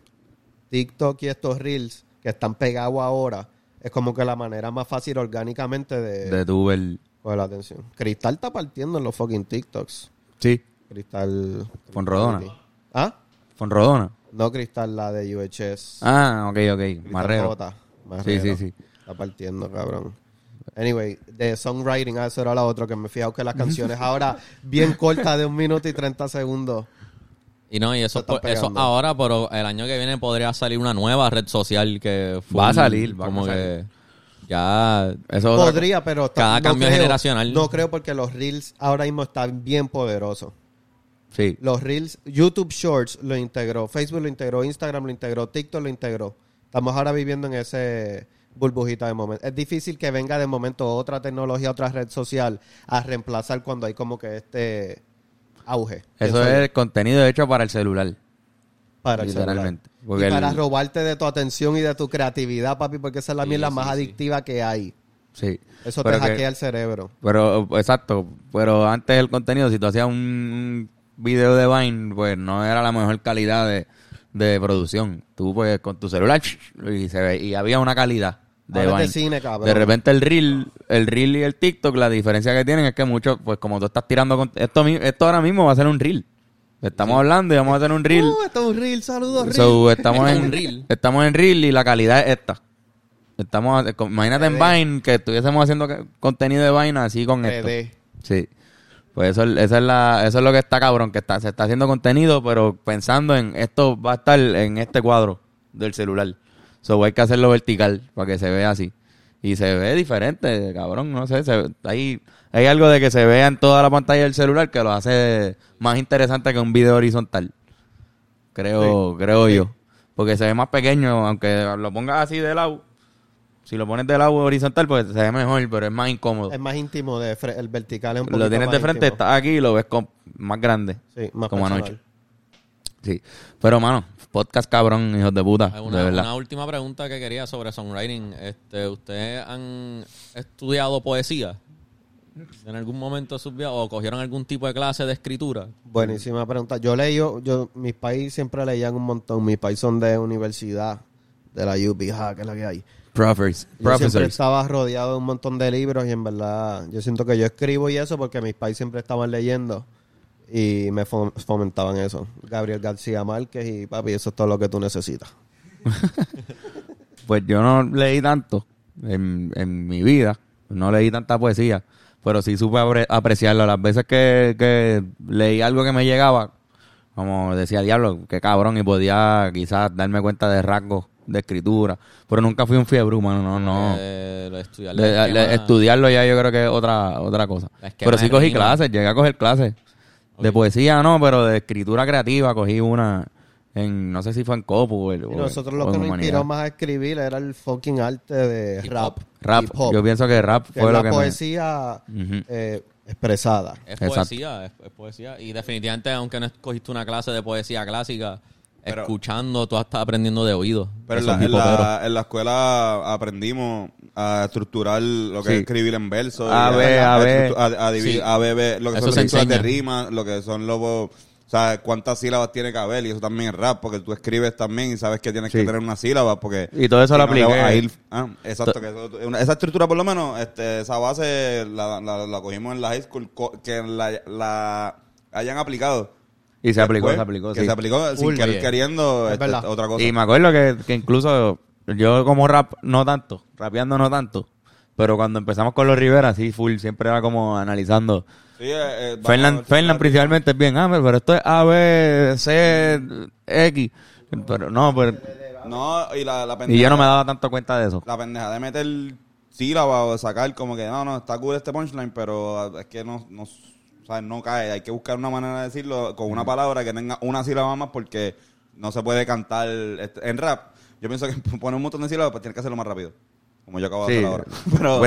TikTok y estos reels que están pegados ahora, es como que la manera más fácil orgánicamente de, de tu ver... coger la atención. Cristal está partiendo en los fucking TikToks. Sí, Cristal. Fonrodona. ¿Ah? Fonrodona. No Cristal, la de UHS. Ah, ok, ok. Cristal Marrero. J. Marrero. Sí, sí, sí. Está partiendo, cabrón. Anyway, de songwriting, ah, eso era la otra que me he fijado que las canciones ahora bien cortas de un minuto y 30 segundos. Y no, y eso, por- eso ahora, pero el año que viene podría salir una nueva red social que full- Va a salir, va a como salir. que ya Eso Podría, pero está- Cada cambio creo, generacional. No creo porque los reels ahora mismo están bien poderosos. Sí. Los reels, YouTube Shorts lo integró, Facebook lo integró, Instagram lo integró, TikTok lo integró. Estamos ahora viviendo en ese burbujita de momento. Es difícil que venga de momento otra tecnología, otra red social a reemplazar cuando hay como que este auge. Eso es contenido hecho para el celular. para el literalmente. celular. Y para el- robarte de tu atención y de tu creatividad, papi, porque esa es la Sí, mierda sí, más sí. adictiva que hay. Sí. Eso Pero te que- hackea el cerebro. Pero, exacto. Pero antes el contenido, si tú hacías un video de Vine, pues no era la mejor calidad de, de producción. Tú, pues, con tu celular, y, se ve, y había una calidad de es de Vine. cine. De repente el reel, el reel y el TikTok, la diferencia que tienen es que muchos, pues como tú estás tirando, con- esto, esto ahora mismo va a ser un reel. Estamos hablando y vamos a hacer un reel. Uh, esto es un reel, saludos, reel. So, estamos en reel. Estamos en reel y la calidad es esta. Estamos, con- imagínate en Vine que estuviésemos haciendo contenido de Vine así con esto. Sí. Pues eso, esa es la, eso es lo que está cabrón, que está, se está haciendo contenido, pero pensando en esto va a estar en este cuadro del celular. So hay que hacerlo vertical para que se vea así. Y se ve diferente, cabrón, no sé, se, hay, hay algo de que se vea en toda la pantalla del celular que lo hace más interesante que un video horizontal. Creo, creo yo. Porque se ve más pequeño, aunque lo pongas así de lado. Si lo pones de lado horizontal, pues se ve mejor, pero es más incómodo. Es más íntimo, de el vertical es un poquito Lo tienes más de frente, íntimo. estás aquí y lo ves con, más grande. Sí, más como personal. anoche. Sí. Pero, mano, podcast cabrón, hijos de puta. Una, de verdad. una última pregunta que quería sobre songwriting. Este, ¿Ustedes han estudiado poesía? ¿En algún momento de sus vidas? ¿O cogieron algún tipo de clase de escritura? Buenísima pregunta. Yo leí, yo, yo- mis países siempre leían un montón. Mis países son de universidad, de la UPH, que es la que hay. Professors. Yo siempre estaba rodeado de un montón de libros y en verdad yo siento que yo escribo y eso porque mis pais siempre estaban leyendo y me fom- fomentaban eso. Gabriel García Márquez y papi, eso es todo lo que tú necesitas. Pues yo no leí tanto en, en mi vida. No leí tanta poesía. Pero sí supe apre- apreciarlo. Las veces que, que leí algo que me llegaba, como decía Diablo, qué cabrón. Y podía quizás darme cuenta de rasgos de escritura. Pero nunca fui un fiebre humano, no, no. Eh, lo de estudiar estudiarlo ya yo creo que es otra, otra cosa. Pero sí cogí rima. clases, llegué a coger clases. De poesía no, pero de escritura creativa cogí una en, no sé si fue en Copo o, o- nosotros lo que nos inspiró más a escribir era el fucking arte de Hip rap. Rap, hip hop, yo pienso que rap que fue es lo la que me- poesía Ujú. eh, expresada. Es Exacto. poesía, es, es poesía. Y definitivamente, aunque no escogiste una clase de poesía clásica, Pero- escuchando, tú estás aprendiendo de oído. Pero en la, en, la, en la escuela aprendimos a estructurar lo que Sí. es escribir en verso. A, B, A, B. a- dividir- Sí. A, B, B, lo que Eso son estructuras de enseña. rima, lo que son los... O sea, cuántas sílabas tiene que haber y eso también es rap, porque tú escribes también y sabes que tienes que tener una sílaba, porque... Y todo eso lo no apliqué. ah, exacto, que eso- una- esa estructura por lo menos, este, esa base la, la, la cogimos en la high school, co- que la, la hayan aplicado. Y se aplicó, Después, se aplicó, Que sí. se aplicó sin Full, querer queriendo Es este, otra cosa. Y me acuerdo que, que incluso yo como rap no tanto, rapeando no tanto, pero cuando empezamos con los Rivera, sí, full, siempre era como analizando. Sí, eh, eh, Fernan, Fernan principalmente es bien, ah, pero esto es A, B, C, X. Pero no, pero... No, y la, la pendeja. Y yo no me daba tanto cuenta de eso. La pendeja de meter sílaba o de sacar como que no, no, está cool este punchline, pero es que no, no, o sea, no cae. Hay que buscar una manera de decirlo con una palabra que tenga una sílaba más porque no se puede cantar este, en rap. Yo pienso que poner un montón de sílabas, pues tienes que hacerlo más rápido. Como yo acabo de Sí. hacer ahora. Pero,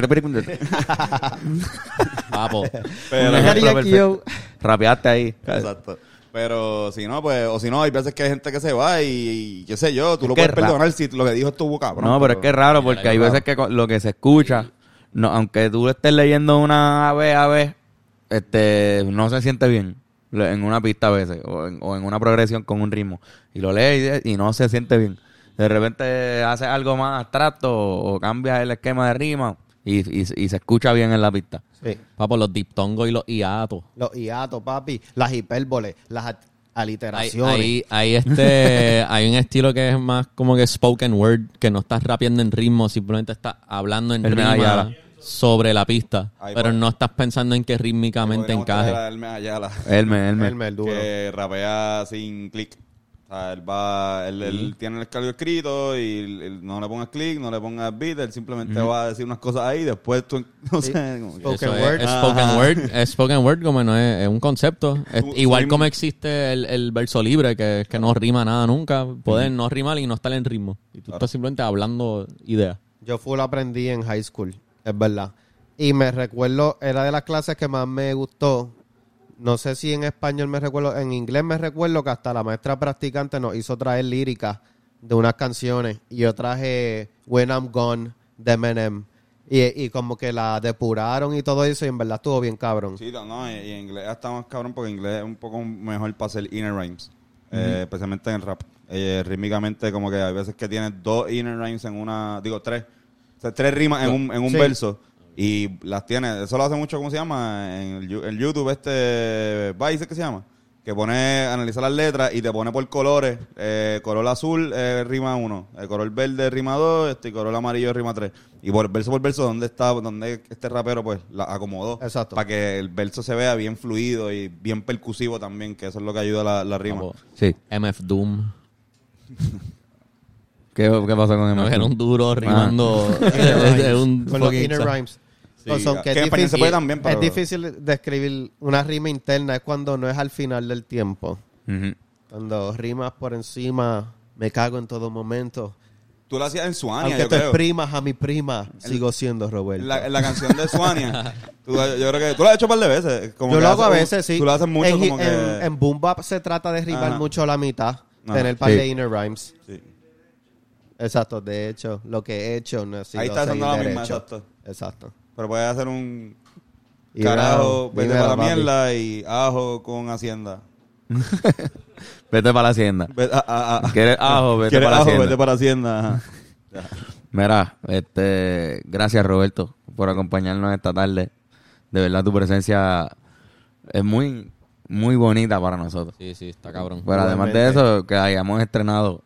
Papo. pero-. Rapeaste ahí. Exacto. Pero si no, pues, o si no, hay veces que hay gente que se va y, y qué sé yo, tú Es lo puedes perdonar si lo que dijo estuvo cabrón. No, pero es que es raro porque hay yo- veces que lo que se escucha, no, aunque tú estés leyendo una ave ave, este, no se siente bien en una pista a veces o en, o en una progresión con un ritmo y lo lees y, y no se siente bien. De repente haces algo más abstracto o, cambias el esquema de rima y, y- y se escucha bien en la pista. Sí. Papo, los diptongos y los hiatos. Los hiatos, papi, las hipérboles, las a- Hay, aliteraciones. hay, hay este, hay un estilo que es más como que spoken word, que no estás rapeando en ritmo, simplemente estás hablando en El rima. Sobre la pista, Ahí pero va. no estás pensando en que rítmicamente encaje. Hermes Ayala. Elme, Elme. Elmer, duro. que rapea sin clic. O sea, él va, él, él tiene el escalio escrito y él no le pongas clic, no le pongas beat, él simplemente va a decir unas cosas ahí, después tú, no Sí. sé, como que- Spoken Eso es, word. es spoken word, es spoken word como no es, es un concepto. Es Tú- igual como existe el, el verso libre, que, que no rima nada nunca, poder no rimar y no estar en ritmo. Y tú estás simplemente hablando ideas. Yo full aprendí en high school, es verdad. Y me recuerdo, era de las clases que más me gustó. No sé si en español me recuerdo, en inglés me recuerdo que hasta la maestra practicante nos hizo traer líricas de unas canciones. Y yo traje When I'm Gone de Eminem. Y, y como que la depuraron y todo eso y en verdad estuvo bien cabrón. Sí, no, no, y, y en inglés está más cabrón porque en inglés es un poco mejor para hacer inner rhymes, eh, especialmente en el rap. Eh, rítmicamente como que hay veces que tienes dos inner rhymes en una, digo tres, o sea, tres rimas en un, en un Sí. verso y las tienes, eso lo hace mucho, ¿cómo se llama? En el, YouTube este, Vice, ¿qué se llama? Que pone, analiza las letras y te pone por colores. Eh, color azul eh, rima 1, el color verde rima 2, este, y color amarillo rima 3. Y por verso por verso, ¿dónde está, dónde este rapero pues la acomodó? Exacto. Para que el verso se vea bien fluido y bien percusivo también, que eso es lo que ayuda a la, la rima. Sí. MF Doom. ¿Qué, qué pasó con No, Emma era Stone? un duro rimando. Inner rhymes. es un Con los inner rhymes. Sí, O son que que es español se difícil, puede también, pero- es difícil describir una rima interna. Es cuando no es al final del tiempo. Ujú. Cuando rimas por encima, me cago en todo momento. Tú lo hacías en Suania, Aunque yo tú creo. exprimas a mi prima, sigo siendo Roberto. En la, la canción de Suania. tú- yo creo que tú lo has hecho un par de veces. Como Yo lo hago a veces, sí. Tú lo haces mucho en, como en, que... en Boom Bap se trata de rimar Ajá. mucho la mitad. Ajá. Tener par Sí. de inner rhymes. Sí. Exacto, de hecho, lo que he hecho no sido Ahí está haciendo la misma, exacto. Exacto. Pero puedes hacer un Y carajo, vete para la papi. mierda y ajo con hacienda. Vete para la hacienda. Vete, a- a- a- ¿Quieres ajo? Vete ¿Quieres para la ajo? hacienda. Vete para hacienda. ajá. Mira, este, gracias Roberto por acompañarnos esta tarde. De verdad tu presencia es muy, muy bonita para nosotros. Sí, sí, está cabrón. Pero además de eso, que hayamos estrenado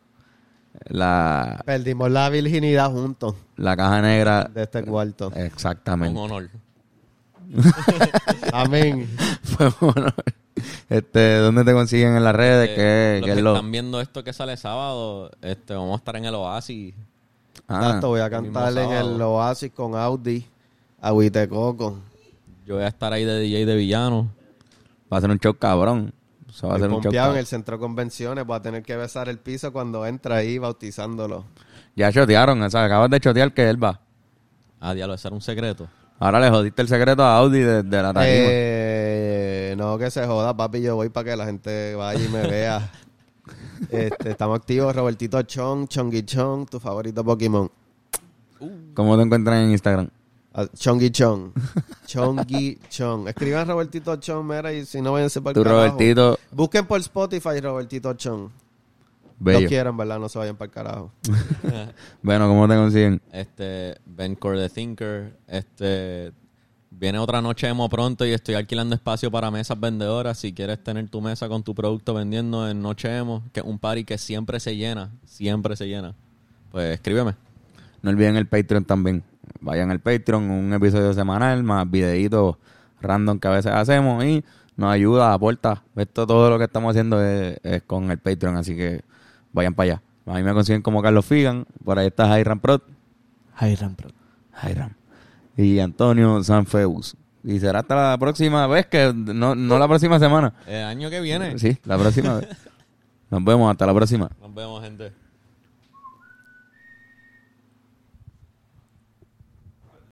la, Perdimos la virginidad juntos la caja negra. de este cuarto. Un Exactamente. honor. Amén. Fue un honor. Este, ¿dónde te consiguen en las redes? Eh, ¿Qué, los qué que es lo? están viendo esto que sale sábado, este, vamos a estar en el Oasis. Ah, Exacto, voy a mismo cantar en el Oasis con Audi, Agüite Coco. Yo voy a estar ahí de DJ de villano. va a ser un show cabrón. Eso va a show pompeado en el centro de convenciones. Voy a tener que besar el piso cuando entra ahí bautizándolo. Ya chotearon, o sea, acabas de chotear que él va. Ah, diablo, ese era un secreto. Ahora le jodiste el secreto a Audi de, de la tarima. Eh, no que se joda, papi. Yo voy para que la gente vaya y me vea. Este, estamos activos. Robertito Chong, Chongi Chong, tu favorito Pokémon. ¿Cómo te encuentran en Instagram? Ah, Chongi Chong. Chongi Chong. Escriban Robertito Chong, mira, y si no, váyanse para Tu el carajo. Robertito Busquen por Spotify Robertito Chong. Bello. No quieran, ¿verdad? No se vayan para el carajo. Bueno, ¿cómo te consiguen? Este, Ben Core the Thinker. Este, viene otra noche emo pronto y estoy alquilando espacio para mesas vendedoras. Si quieres tener tu mesa con tu producto vendiendo en Noche Emo, que es un party que siempre se llena, siempre se llena, pues escríbeme. No olviden el Patreon también. Vayan al Patreon, un episodio semanal, más videitos random que a veces hacemos y nos ayuda, aporta. Esto, todo lo que estamos haciendo es, es con el Patreon, así que vayan para allá. A mí me consiguen como Carlos Figan, por ahí está Jairam Prot, Hiram Pro. Jairam, y Antonio Sanfeus. Y será hasta la próxima vez, que no, no la próxima semana. El año que viene. Sí, la próxima vez. Nos vemos, hasta la próxima. Nos vemos, gente.